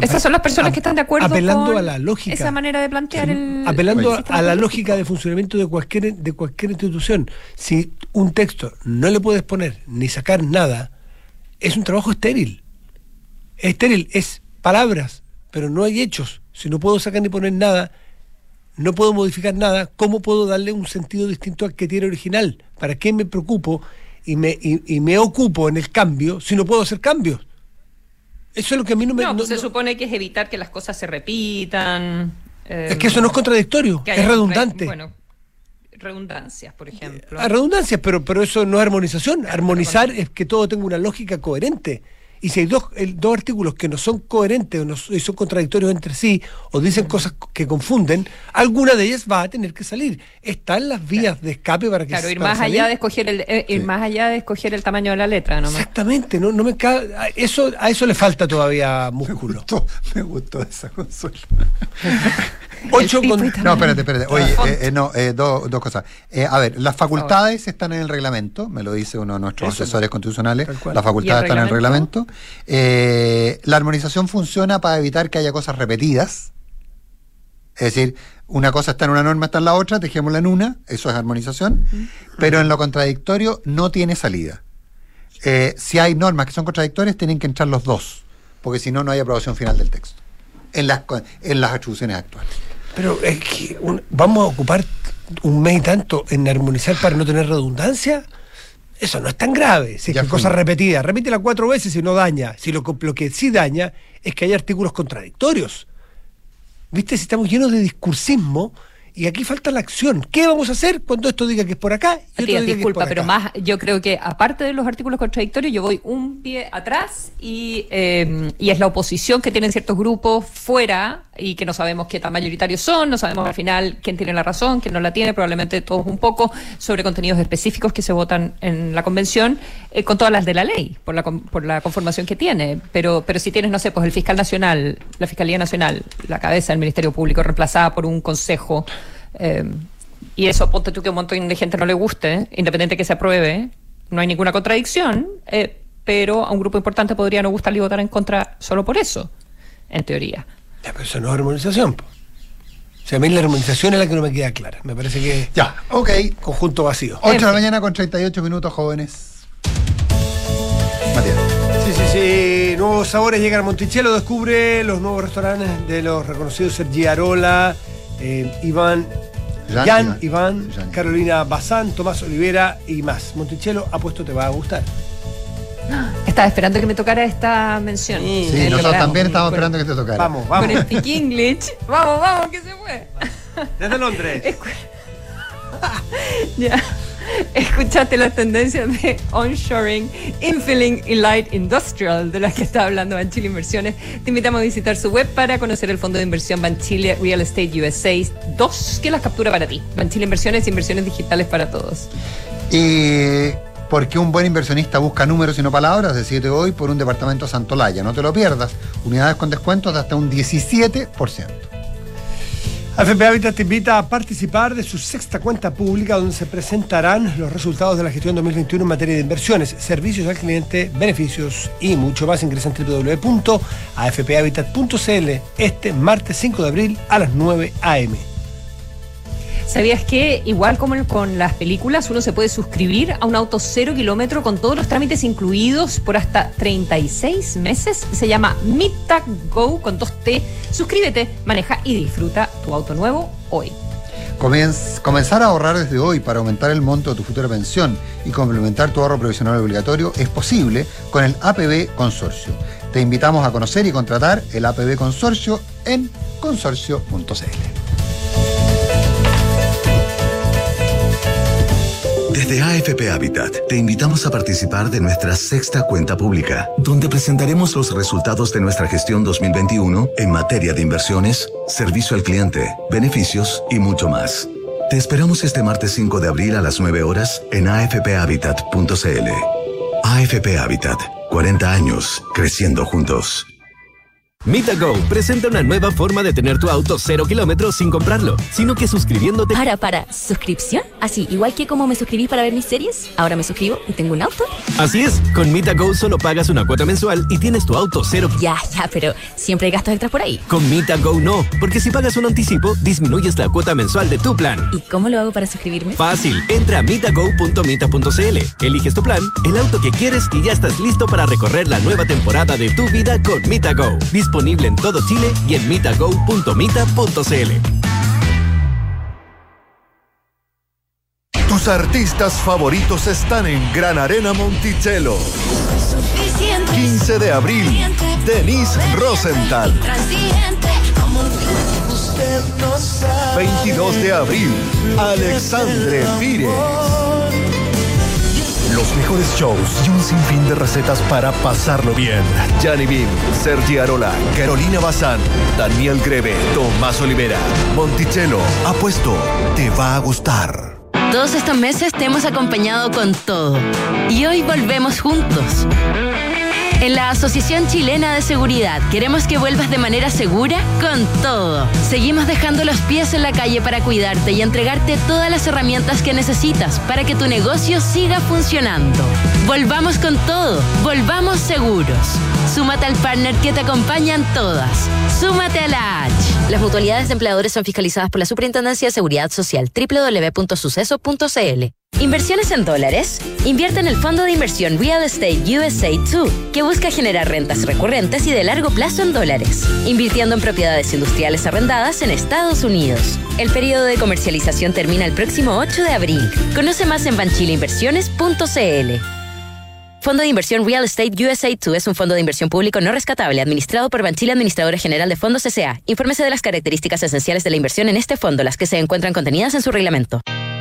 esas son las personas que están de acuerdo
apelando a la lógica,
esa manera de plantear el.
Apelando a, la lógica de funcionamiento de cualquier, de cualquier institución. Si un texto no le puedes poner ni sacar nada, es un trabajo estéril. Es estéril, es palabras, pero no hay hechos. Si no puedo sacar ni poner nada, no puedo modificar nada, ¿cómo puedo darle un sentido distinto al que tiene original? ¿Para qué me preocupo y me, y me ocupo en el cambio si no puedo hacer cambios? Eso es lo que a mí no me.
No, pues se supone que es evitar que las cosas se repitan.
es que eso no es contradictorio, es redundante.
Bueno, redundancias, por ejemplo.
A redundancias, pero, pero eso no es armonización. Armonizar es que todo tenga una lógica coherente y si hay dos, dos artículos que no son coherentes o y son contradictorios entre sí o dicen cosas que confunden, alguna de ellas va a tener que salir. Están las vías de escape para que
Claro, ir más allá de escoger el eh, ir más allá de escoger el tamaño de la letra, nomás.
Exactamente, no, no me eso a eso le falta todavía músculo.
Me gustó, me gustó esa consola.
8 con...
No, espérate, espérate. Oye, eh, eh, no, eh, dos, dos cosas. a ver, las facultades están en el reglamento, me lo dice uno de nuestros asesores constitucionales. Las facultades están en el reglamento. la armonización funciona para evitar que haya cosas repetidas. Es decir, una cosa está en una norma, está en la otra, dejémosla en una, eso es armonización, pero en lo contradictorio no tiene salida. Si hay normas que son contradictorias, tienen que entrar los dos, porque si no, no hay aprobación final del texto en las, en las atribuciones actuales.
Pero es que vamos a ocupar un mes y tanto en armonizar para no tener redundancia. Eso no es tan grave. Si es cosa repetida, repítela cuatro veces y no daña. Si lo, lo que sí daña es que hay artículos contradictorios. ¿Viste? Si estamos llenos de discursismo, y aquí falta la acción. ¿Qué vamos a hacer cuando esto diga que es por acá?
Y disculpa, pero más, yo creo que aparte de los artículos contradictorios, yo voy un pie atrás y, eh, y es la oposición que tienen ciertos grupos fuera y que no sabemos qué tan mayoritarios son, no sabemos al final quién tiene la razón, quién no la tiene, probablemente todos un poco, sobre contenidos específicos que se votan en la convención, eh, con todas las de la ley, por la, por la conformación que tiene. Pero, pero si tienes, no sé, pues el fiscal nacional, la Fiscalía Nacional, la cabeza del Ministerio Público, reemplazada por un consejo, eh, y eso, ponte tú que un montón de gente no le guste, independiente que se apruebe, no hay ninguna contradicción, eh, pero a un grupo importante podría no gustarle votar en contra solo por eso, en teoría.
Ya, pero eso no es armonización. O sea, a mí la armonización es la que no me queda clara. Me parece que.
Ya, ok.
Conjunto vacío.
8 de la mañana con 38 minutos, jóvenes.
Matías. Sí, sí, sí. Nuevos sabores llegan a Monticello. Descubre los nuevos restaurantes de los reconocidos Sergi Arola, eh, Iván. Jan, Iván, Carolina Bazán, Tomás Olivera y más. Monticello, apuesto te va a gustar.
Estaba esperando que me tocara esta mención.
Sí, nosotros también estábamos esperando que te tocara.
Vamos, vamos.
Con el Speak English. Vamos, vamos, que se fue.
Desde Londres.
ya. Escuchaste las tendencias de onshoring, infilling y light industrial de las que está hablando Banchile Inversiones. Te invitamos a visitar su web para conocer el fondo de inversión Banchile Real Estate USA 2, que las captura para ti. Banchile Inversiones, inversiones digitales para todos.
Y porque un buen inversionista busca números y no palabras, decídete hoy por un departamento Santolaya. No te lo pierdas. Unidades con descuentos de hasta un 17%.
AFP Habitat te invita a participar de su sexta cuenta pública donde se presentarán los resultados de la gestión 2021 en materia de inversiones, servicios al cliente, beneficios y mucho más. Ingresa en www.afphabitat.cl este martes 5 de abril a las 9 a.m.
¿Sabías que, igual como con las películas, uno se puede suscribir a un auto cero kilómetro con todos los trámites incluidos por hasta 36 meses? Se llama Mita Go con 2T. Suscríbete, maneja y disfruta tu auto nuevo hoy.
comenzar a ahorrar desde hoy para aumentar el monto de tu futura pensión y complementar tu ahorro provisional obligatorio es posible con el APB Consorcio. Te invitamos a conocer y contratar el APB Consorcio en consorcio.cl.
Desde AFP Habitat te invitamos a participar de nuestra sexta cuenta pública, donde presentaremos los resultados de nuestra gestión 2021 en materia de inversiones, servicio al cliente, beneficios y mucho más. Te esperamos este martes 5 de abril a las 9 horas en afphabitat.cl. AFP Habitat, 40 años creciendo juntos.
MitaGo presenta una nueva forma de tener tu auto cero kilómetros sin comprarlo, sino que suscribiéndote.
Para, para, ¿suscripción? Así, igual que como me suscribí para ver mis series, ahora me suscribo y tengo un auto.
Así es, con MitaGo solo pagas una cuota mensual y tienes tu auto cero.
Ya, ya, pero siempre hay gastos extras por ahí.
Con MitaGo no, porque si pagas un anticipo, disminuyes la cuota mensual de tu plan.
¿Y cómo lo hago para suscribirme?
Fácil, entra a mitago.mita.cl, eliges tu plan, el auto que quieres y ya estás listo para recorrer la nueva temporada de tu vida con MitaGo disponible en todo Chile y en mitago.mita.cl.
Tus artistas favoritos están en Gran Arena Monticello. 15 de abril, Denise Rosenthal. 22 de abril, Alexandre Pires. Los mejores shows y un sinfín de recetas para pasarlo bien. Gianni Bim, Sergi Arola, Carolina Bazán, Daniel Greve, Tomás Olivera, Monticello. Apuesto, te va a gustar.
Todos estos meses te hemos acompañado con todo. Y hoy volvemos juntos. En la Asociación Chilena de Seguridad queremos que vuelvas de manera segura con todo. Seguimos dejando los pies en la calle para cuidarte y entregarte todas las herramientas que necesitas para que tu negocio siga funcionando. Volvamos con todo, volvamos seguros. Súmate al partner que te acompañan todas. Súmate a la H.
Las mutualidades de empleadores son fiscalizadas por la Superintendencia de Seguridad Social www.suceso.cl. ¿Inversiones en dólares? Invierte en el fondo de inversión Real Estate USA 2, que busca generar rentas recurrentes y de largo plazo en dólares, invirtiendo en propiedades industriales arrendadas en Estados Unidos. El periodo de comercialización termina el próximo 8 de abril. Conoce más en banchileinversiones.cl. Fondo de inversión Real Estate USA 2 es un fondo de inversión público no rescatable administrado por Banchile Administradora General de Fondos S.A. Infórmese de las características esenciales de la inversión en este fondo, las que se encuentran contenidas en su reglamento.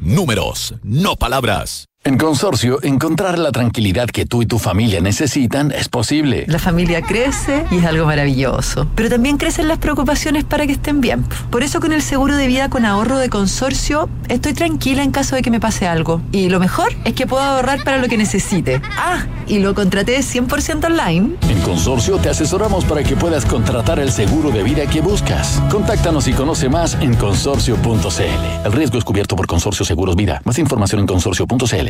Números, no palabras.
En Consorcio, encontrar la tranquilidad que tú y tu familia necesitan es posible.
La familia crece y es algo maravilloso. Pero también crecen las preocupaciones para que estén bien. Por eso con el seguro de vida con ahorro de Consorcio estoy tranquila en caso de que me pase algo. Y lo mejor es que puedo ahorrar para lo que necesite. Ah, y lo contraté 100% online.
En Consorcio te asesoramos para que puedas contratar el seguro de vida que buscas. Contáctanos y conoce más en consorcio.cl. El riesgo es cubierto por Consorcio Seguros Vida. Más información en consorcio.cl.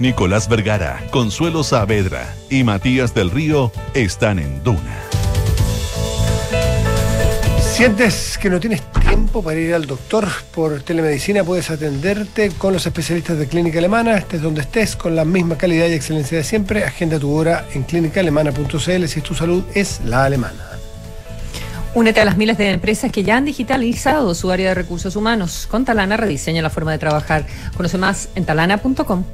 Nicolás Vergara, Consuelo Saavedra y Matías del Río están en Duna.
¿Sientes que no tienes tiempo para ir al doctor por telemedicina? Puedes atenderte con los especialistas de Clínica Alemana, estés donde estés, con la misma calidad y excelencia de siempre. Agenda tu hora en clínicaalemana.cl si tu salud es la alemana.
Únete a las miles de empresas que ya han digitalizado su área de recursos humanos. Con Talana rediseña la forma de trabajar. Conoce más en talana.com.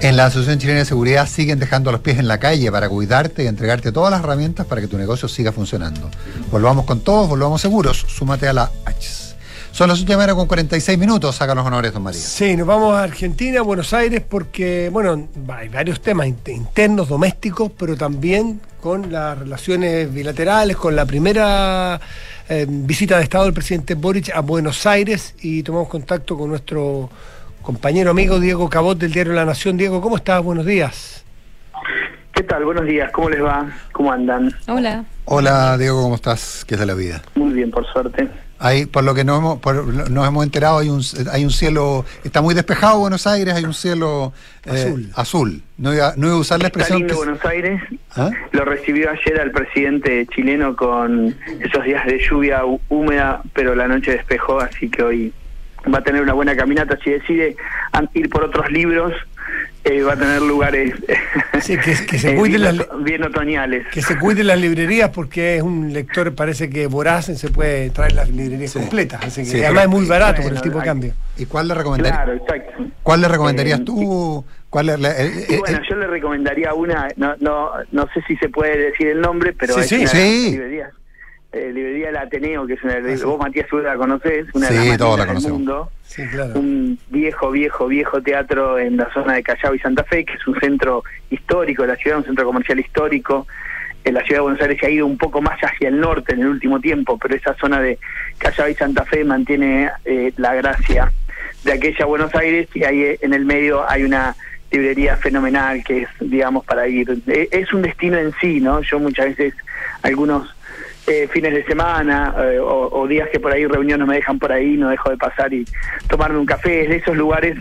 En la Asociación Chilena de Seguridad siguen dejando los pies en la calle para cuidarte y entregarte todas las herramientas para que tu negocio siga funcionando. Volvamos con todos, volvamos seguros. Súmate a la H. Son las 8 de con 46 minutos. Haga los honores, don María.
Sí, nos vamos a Argentina, Buenos Aires, porque, bueno, hay varios temas internos, domésticos, pero también con las relaciones bilaterales, con la primera eh, visita de Estado del presidente Boric a Buenos Aires y tomamos contacto con nuestro compañero amigo Diego Cabot del diario La Nación. Diego, ¿cómo estás? Buenos días.
¿Qué tal? Buenos días. ¿Cómo les va? ¿Cómo andan?
Hola.
Hola, Diego, ¿cómo estás? ¿Qué es de la vida?
Muy bien, por suerte.
Ahí, por lo que nos hemos, por, nos hemos enterado, hay un, hay un cielo, está muy despejado Buenos Aires, hay un cielo eh, azul. azul. No, iba, no iba a usar la expresión.
Está lindo Buenos Aires. ¿Ah? Lo recibió ayer al presidente chileno con esos días de lluvia húmeda, pero la noche despejó, así que hoy va a tener una buena caminata. Si decide ir por otros libros, eh, va a tener lugares
sí, que, se eh, cuiden
bien, las, bien otoñales.
Que se cuiden las librerías porque es un lector, parece que voraz, se puede traer las librerías completas. Así que además es muy barato por el tipo de cambio.
¿Y cuál le recomendarías? Claro, exacto. ¿Cuál le recomendarías eh, tú? ¿Cuál es la,
bueno, yo le recomendaría una, no, no, no sé si se puede decir el nombre, pero
sí,
es
sí,
una
sí.
librería, eh, librería del Ateneo, que es una, vos Matías seguro la conocés, una
Sí,
de las más
todos la
del mundo.
Sí, claro.
un viejo, viejo, viejo teatro en la zona de Callao y Santa Fe, que es un centro histórico de la ciudad, un centro comercial histórico. En la ciudad de Buenos Aires se ha ido un poco más hacia el norte en el último tiempo, pero esa zona de Callao y Santa Fe mantiene eh, la gracia de aquella Buenos Aires y ahí eh, en el medio hay una librería fenomenal que es, digamos, para ir. Eh, Es un destino en sí, ¿no? Yo muchas veces, algunos eh, fines de semana eh, o, o días que por ahí reuniones me dejan por ahí, no dejo de pasar y tomarme un café. Es de esos lugares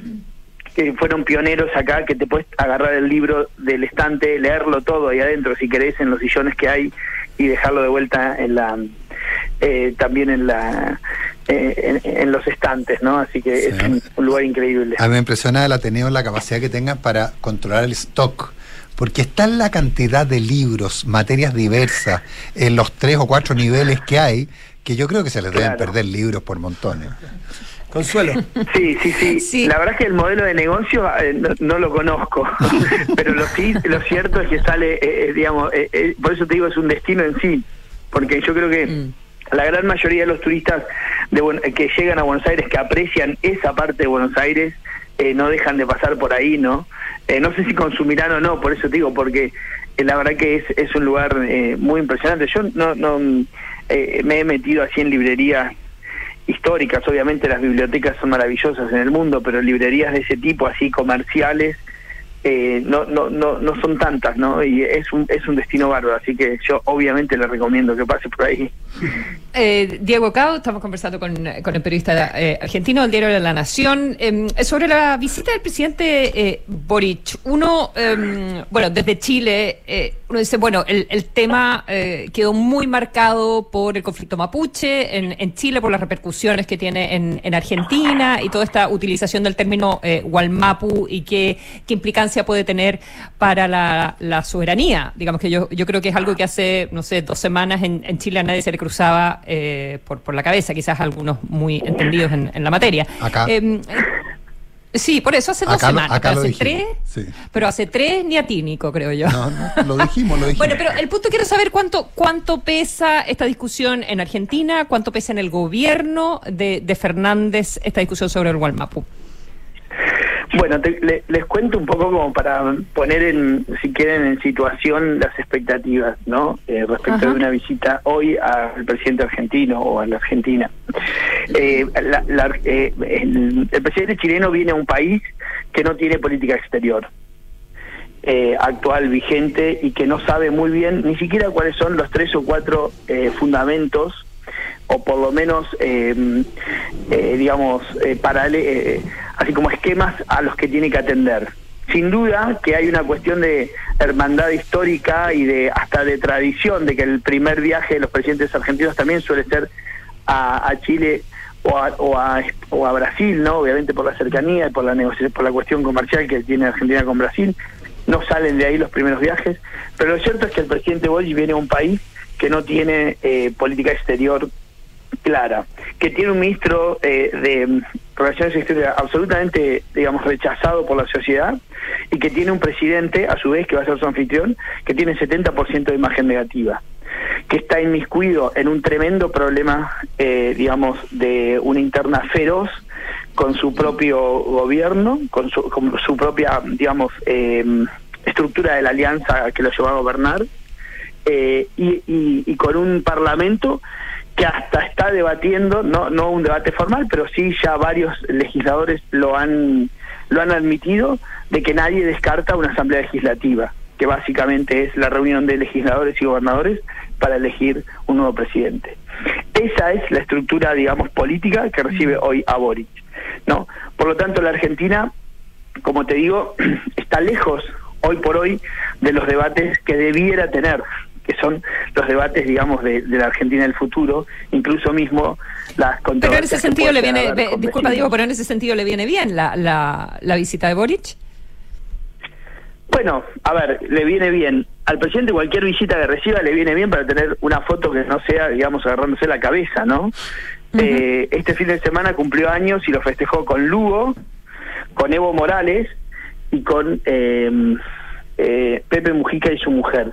que fueron pioneros acá, que te puedes agarrar el libro del estante, leerlo todo ahí adentro si querés, en los sillones que hay y dejarlo de vuelta en la eh, también en la eh, en, en los estantes, ¿no? Así que es un, un lugar increíble.
A mí me impresiona el Ateneo la capacidad que tenga para controlar el stock. Porque está en la cantidad de libros, materias diversas, en los tres o cuatro niveles que hay, que yo creo que se les deben perder libros por montones.
Consuelo.
Sí, sí, sí, La verdad es que el modelo de negocio eh, no, no lo conozco, pero lo sí, lo cierto es que sale, eh, eh, digamos, eh, eh, por eso te digo es un destino en sí, porque yo creo que la gran mayoría de los turistas de, Buen- que llegan a Buenos Aires, que aprecian esa parte de Buenos Aires, eh, no dejan de pasar por ahí, ¿no? Eh, no sé si consumirán o no, por eso te digo, porque eh, la verdad que es, es un lugar eh, muy impresionante. Yo no, no eh, me he metido así en librerías históricas, obviamente las bibliotecas son maravillosas en el mundo, pero librerías de ese tipo, así comerciales, eh, no, no, no, no son tantas, ¿no? Y es un, es un destino bárbaro, así que yo obviamente le recomiendo que pase por ahí.
Eh, Diego Cao, estamos conversando con, con el periodista eh, argentino del diario de la Nación eh, sobre la visita del presidente eh, Boric. Uno, eh, bueno, desde Chile, eh, uno dice, bueno, el, el tema eh, quedó muy marcado por el conflicto mapuche en, en Chile, por las repercusiones que tiene en, en Argentina y toda esta utilización del término Walmapu y qué, qué implicancia puede tener para la, la soberanía. Digamos que yo, yo creo que es algo que hace, no sé, dos semanas en, en Chile a nadie se le cruzaba eh, por, por la cabeza, quizás algunos muy entendidos en, en la materia.
Acá.
Eh, eh, sí, por eso hace dos
lo-
semanas,
acá
pero
lo
hace tres,
sí.
pero hace tres ni a ti, Nico, creo yo.
No, no, lo dijimos, lo dijimos.
Bueno, pero el punto quiero saber cuánto cuánto pesa esta discusión en Argentina, cuánto pesa en el gobierno de, de Fernández esta discusión sobre el Walmapu.
Bueno, te- le- les cuento un poco como para poner en, si quieren, en situación las expectativas, ¿no? Eh, respecto de una visita hoy al presidente argentino o a la Argentina. Eh, la- la- eh, el, el presidente chileno viene a un país que no tiene política exterior. eh, actual vigente y que no sabe muy bien ni siquiera cuáles son los tres o cuatro eh, fundamentos o por lo menos eh, eh, digamos eh, parale- eh, así como esquemas a los que tiene que atender sin duda que hay una cuestión de hermandad histórica y de hasta de tradición de que el primer viaje de los presidentes argentinos también suele ser a, a Chile o a, o, a, o a Brasil, ¿no? Obviamente por la cercanía y por la negociación, por la cuestión comercial que tiene Argentina con Brasil, no salen de ahí los primeros viajes, pero lo cierto es que el presidente Boric viene a un país que no tiene eh, política exterior clara, que tiene un ministro eh, de Relaciones Exteriores absolutamente, digamos, rechazado por la sociedad y que tiene un presidente, a su vez, que va a ser su anfitrión, que tiene 70% de imagen negativa que está inmiscuido en un tremendo problema, eh, digamos, de una interna feroz con su propio gobierno, con su, con su propia, digamos, eh, estructura de la alianza que lo llevó a gobernar, eh, y, y- y con un parlamento que hasta está debatiendo, no, no un debate formal, pero sí ya varios legisladores lo han, lo han admitido, de que nadie descarta una asamblea legislativa, que básicamente es la reunión de legisladores y gobernadores para elegir un nuevo presidente. Esa es la estructura, digamos, política que recibe hoy a Boric. ¿no? Por lo tanto, la Argentina, como te digo, está lejos hoy por hoy de los debates que debiera tener que son los debates, digamos, de, de la Argentina del futuro, incluso mismo las
Pero en
controversias
ese sentido le viene, ve- disculpa. Diego, pero en ese sentido le viene bien la, la, la visita de Boric.
Bueno, a ver, le viene bien. Al presidente cualquier visita que reciba le viene bien para tener una foto que no sea, digamos, agarrándose la cabeza, ¿no? Eh, este fin de semana cumplió años y lo festejó con Lugo, con Evo Morales y con eh, eh, Pepe Mujica y su mujer.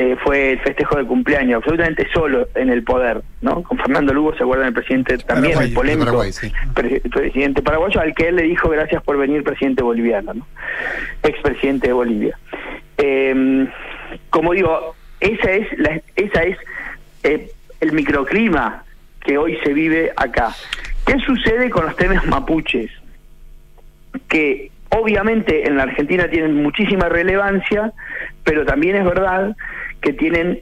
Eh, fue el festejo de cumpleaños, absolutamente solo en el poder, ¿no? Con Fernando Lugo, ¿se acuerdan? El presidente también,
Paraguay,
el polémico
Paraguay, sí.
pre- presidente paraguayo, al que él le dijo gracias por venir presidente boliviano, ¿no? Expresidente de Bolivia. Eh, como digo, esa es, la, esa es eh, el microclima que hoy se vive acá. ¿Qué sucede con los temas mapuches? que obviamente en la Argentina tienen muchísima relevancia, pero también es verdad que tienen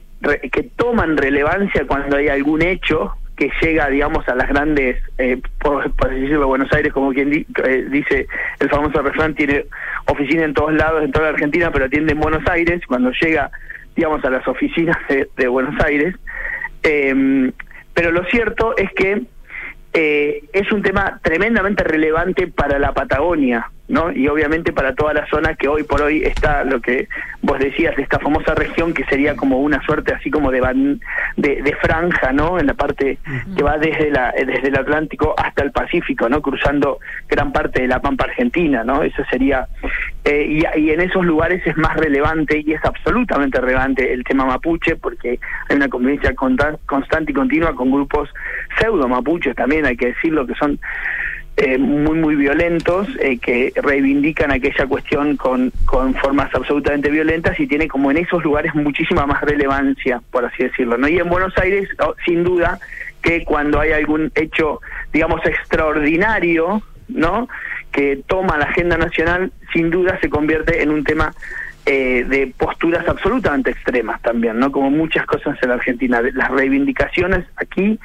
que toman relevancia cuando hay algún hecho que llega, digamos, a las grandes, eh, por, por decirlo, Buenos Aires, como quien di- eh, dice el famoso refrán, tiene oficina en todos lados, en toda la Argentina, pero atiende en Buenos Aires, cuando llega, digamos, a las oficinas de, de Buenos Aires. Eh, pero lo cierto es que eh, es un tema tremendamente relevante para la Patagonia, ¿no? Y obviamente para toda la zona que hoy por hoy está lo que vos decías, esta famosa región que sería como una suerte así como de ban- de, de franja, ¿no? En la parte que va desde la desde el Atlántico hasta el Pacífico, ¿no? Cruzando gran parte de la Pampa Argentina, ¿no? Eso sería eh, y, y en esos lugares es más relevante y es absolutamente relevante el tema mapuche porque hay una convivencia constante y continua con grupos pseudo mapuches también hay que decirlo que son eh, muy muy violentos eh, que reivindican aquella cuestión con, con formas absolutamente violentas y tiene como en esos lugares muchísima más relevancia por así decirlo no y en Buenos Aires oh, sin duda que cuando hay algún hecho digamos extraordinario no que toma la agenda nacional sin duda se convierte en un tema eh, de posturas absolutamente extremas también, ¿no? Como muchas cosas en la Argentina. Las reivindicaciones aquí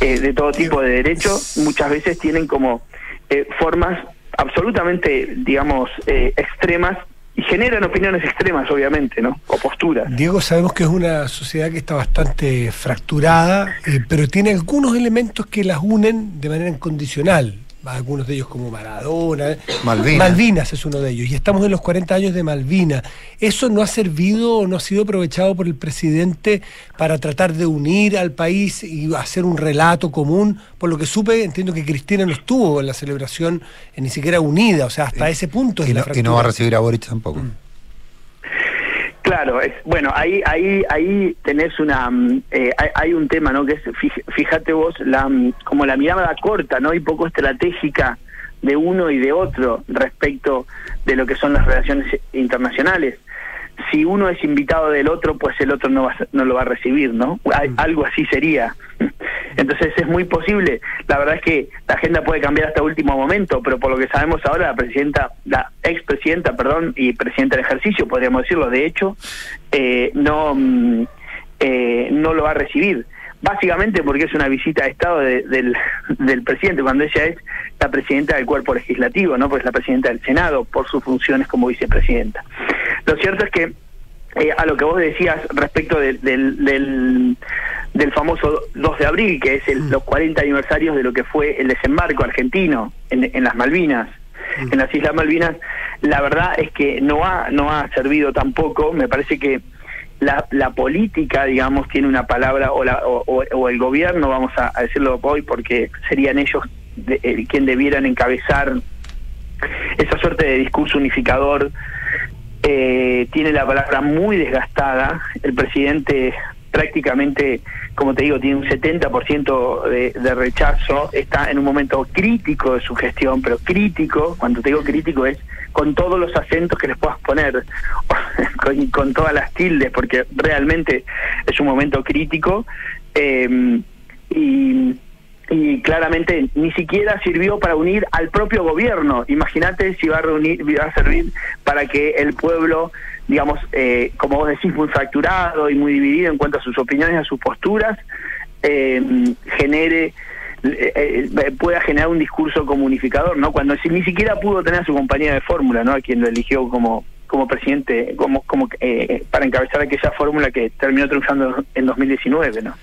eh, de todo tipo de derechos muchas veces tienen como eh, formas absolutamente, digamos, eh, extremas y generan opiniones extremas, obviamente, ¿no? O posturas.
Diego, sabemos que es una sociedad que está bastante fracturada, eh, pero tiene algunos elementos que las unen de manera incondicional. Algunos de ellos como Maradona. eh.
Malvinas.
Malvinas es uno de ellos. Y estamos en los 40 años de Malvinas. ¿Eso no ha servido o no ha sido aprovechado por el presidente para tratar de unir al país y hacer un relato común? Por lo que supe, entiendo que Cristina no estuvo en la celebración eh, ni siquiera unida. O sea, hasta ese punto es
Y
la
no, y no va a recibir a Boric tampoco.
Claro, es, bueno, ahí ahí ahí tenés una mm, eh, hay, hay un tema, ¿no? Que es fíjate vos la mm, como la mirada corta, ¿no? Y poco estratégica de uno y de otro respecto de lo que son las relaciones internacionales. Si uno es invitado del otro, pues el otro no va no lo va a recibir, ¿no? Hay- algo así sería. Entonces es muy posible. La verdad es que la agenda puede cambiar hasta último momento, pero por lo que sabemos ahora, la presidenta, la expresidenta, perdón, y presidenta del ejercicio, podríamos decirlo, de hecho, eh, no, mm, eh, no lo va a recibir. Básicamente porque es una visita de Estado de- del, del presidente, cuando ella es la presidenta del cuerpo legislativo, ¿no? Pues la presidenta del Senado por sus funciones como vicepresidenta. Lo cierto es que eh, a lo que vos decías respecto del, del famoso 2 de abril, que es el- los 40 aniversarios de lo que fue el desembarco argentino en, en las Malvinas, en las Islas Malvinas, la verdad es que no ha, no ha servido tampoco, me parece que la, la política, digamos, tiene una palabra, o, la, o, o- o el gobierno, vamos a, a decirlo hoy, porque serían ellos de- eh, quien debieran encabezar esa suerte de discurso unificador. Eh, tiene la palabra muy desgastada. El presidente prácticamente, como te digo, tiene un 70% de, de rechazo. Está en un momento crítico de su gestión, pero crítico, cuando te digo crítico es con todos los acentos que les puedas poner, con, con todas las tildes, porque realmente es un momento crítico. Eh, y y claramente ni siquiera sirvió para unir al propio gobierno. Imagínate si va a reunir, va a servir para que el pueblo, digamos, eh, como vos decís, muy fracturado y muy dividido en cuanto a sus opiniones, a sus posturas, eh, genere eh, eh, pueda generar un discurso como unificador, ¿no? Cuando ni siquiera pudo tener a su compañía de fórmula, ¿no? A quien lo eligió como como presidente, como como eh, para encabezar aquella fórmula que terminó triunfando en 2019, ¿no?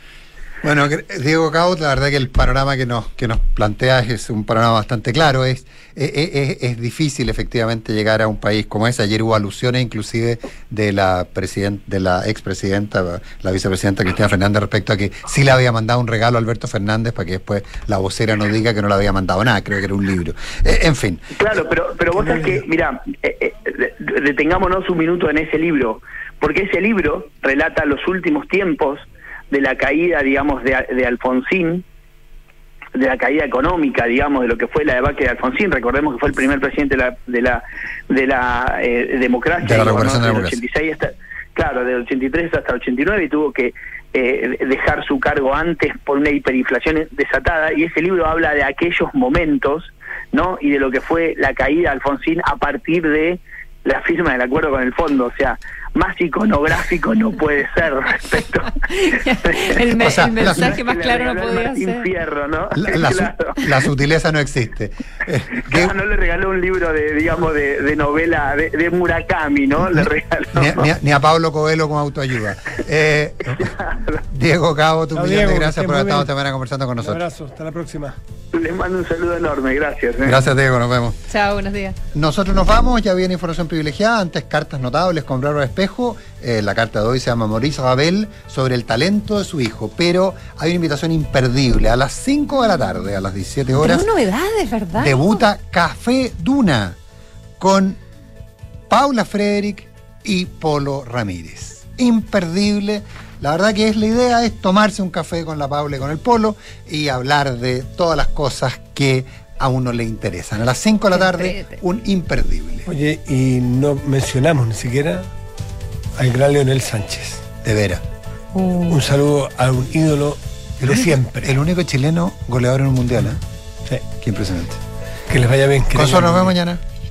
Bueno, Diego Caut, la verdad que el panorama que nos, que nos planteas es un panorama bastante claro. Es, es, es, difícil efectivamente llegar a un país como ese. Ayer hubo alusiones inclusive de la de la expresidenta, la vicepresidenta Cristina Fernández respecto a que sí le había mandado un regalo a Alberto Fernández para que después la vocera no diga que no le había mandado nada, creo que era un libro. Eh, en fin.
Claro, pero, pero vos sabés que, mira, eh, eh, detengámonos un minuto en ese libro, porque ese libro relata los últimos tiempos de la caída, digamos, de, de Alfonsín, de la caída económica, digamos, de lo que fue la debacle de Alfonsín. Recordemos que fue el primer presidente de la de la, de la eh, democracia,
de la del
86 hasta, claro, del 83 hasta el 89 y tuvo que eh, dejar su cargo antes por una hiperinflación desatada y ese libro habla de aquellos momentos, ¿no? Y de lo que fue la caída de Alfonsín a partir de la firma del acuerdo con el fondo, o sea, más iconográfico no puede ser respecto.
el, mensaje más claro no podía ser.
Infierno, ¿no?
La, sutileza no existe.
Eh, no le regaló un libro de, digamos, de, novela de, Murakami, ¿no? Le regaló.
Ni, a Pablo Coelho con autoayuda. Eh, Diego Cabo, tu millón de gracias por haber estado esta mañana conversando con nosotros.
Un abrazo, hasta la próxima.
Les mando un saludo enorme, gracias. ¿eh?
Gracias, Diego, nos vemos.
Chao, buenos días.
Nosotros nos vamos, ya viene información privilegiada, antes cartas notables con Bravo Espejo. Eh, la carta de hoy se llama Maurice Rabel sobre el talento de su hijo, pero hay una invitación imperdible. A las 5 de la tarde, a las 17 horas.
Pero novedades, ¿verdad?
Debuta Café Duna con Paula Frederick y Polo Ramírez. Imperdible la verdad que es la idea es tomarse un café con la Paula y con el Polo y hablar de todas las cosas que a uno le interesan. A las 5 de la tarde, un imperdible.
Oye, y no mencionamos ni siquiera al gran Leonel Sánchez.
De veras.
Uh. Un saludo a un ídolo de siempre.
El único chileno goleador en un mundial, ¿eh?
Sí.
Qué impresionante.
Que les vaya bien.
Con nos vemos mañana.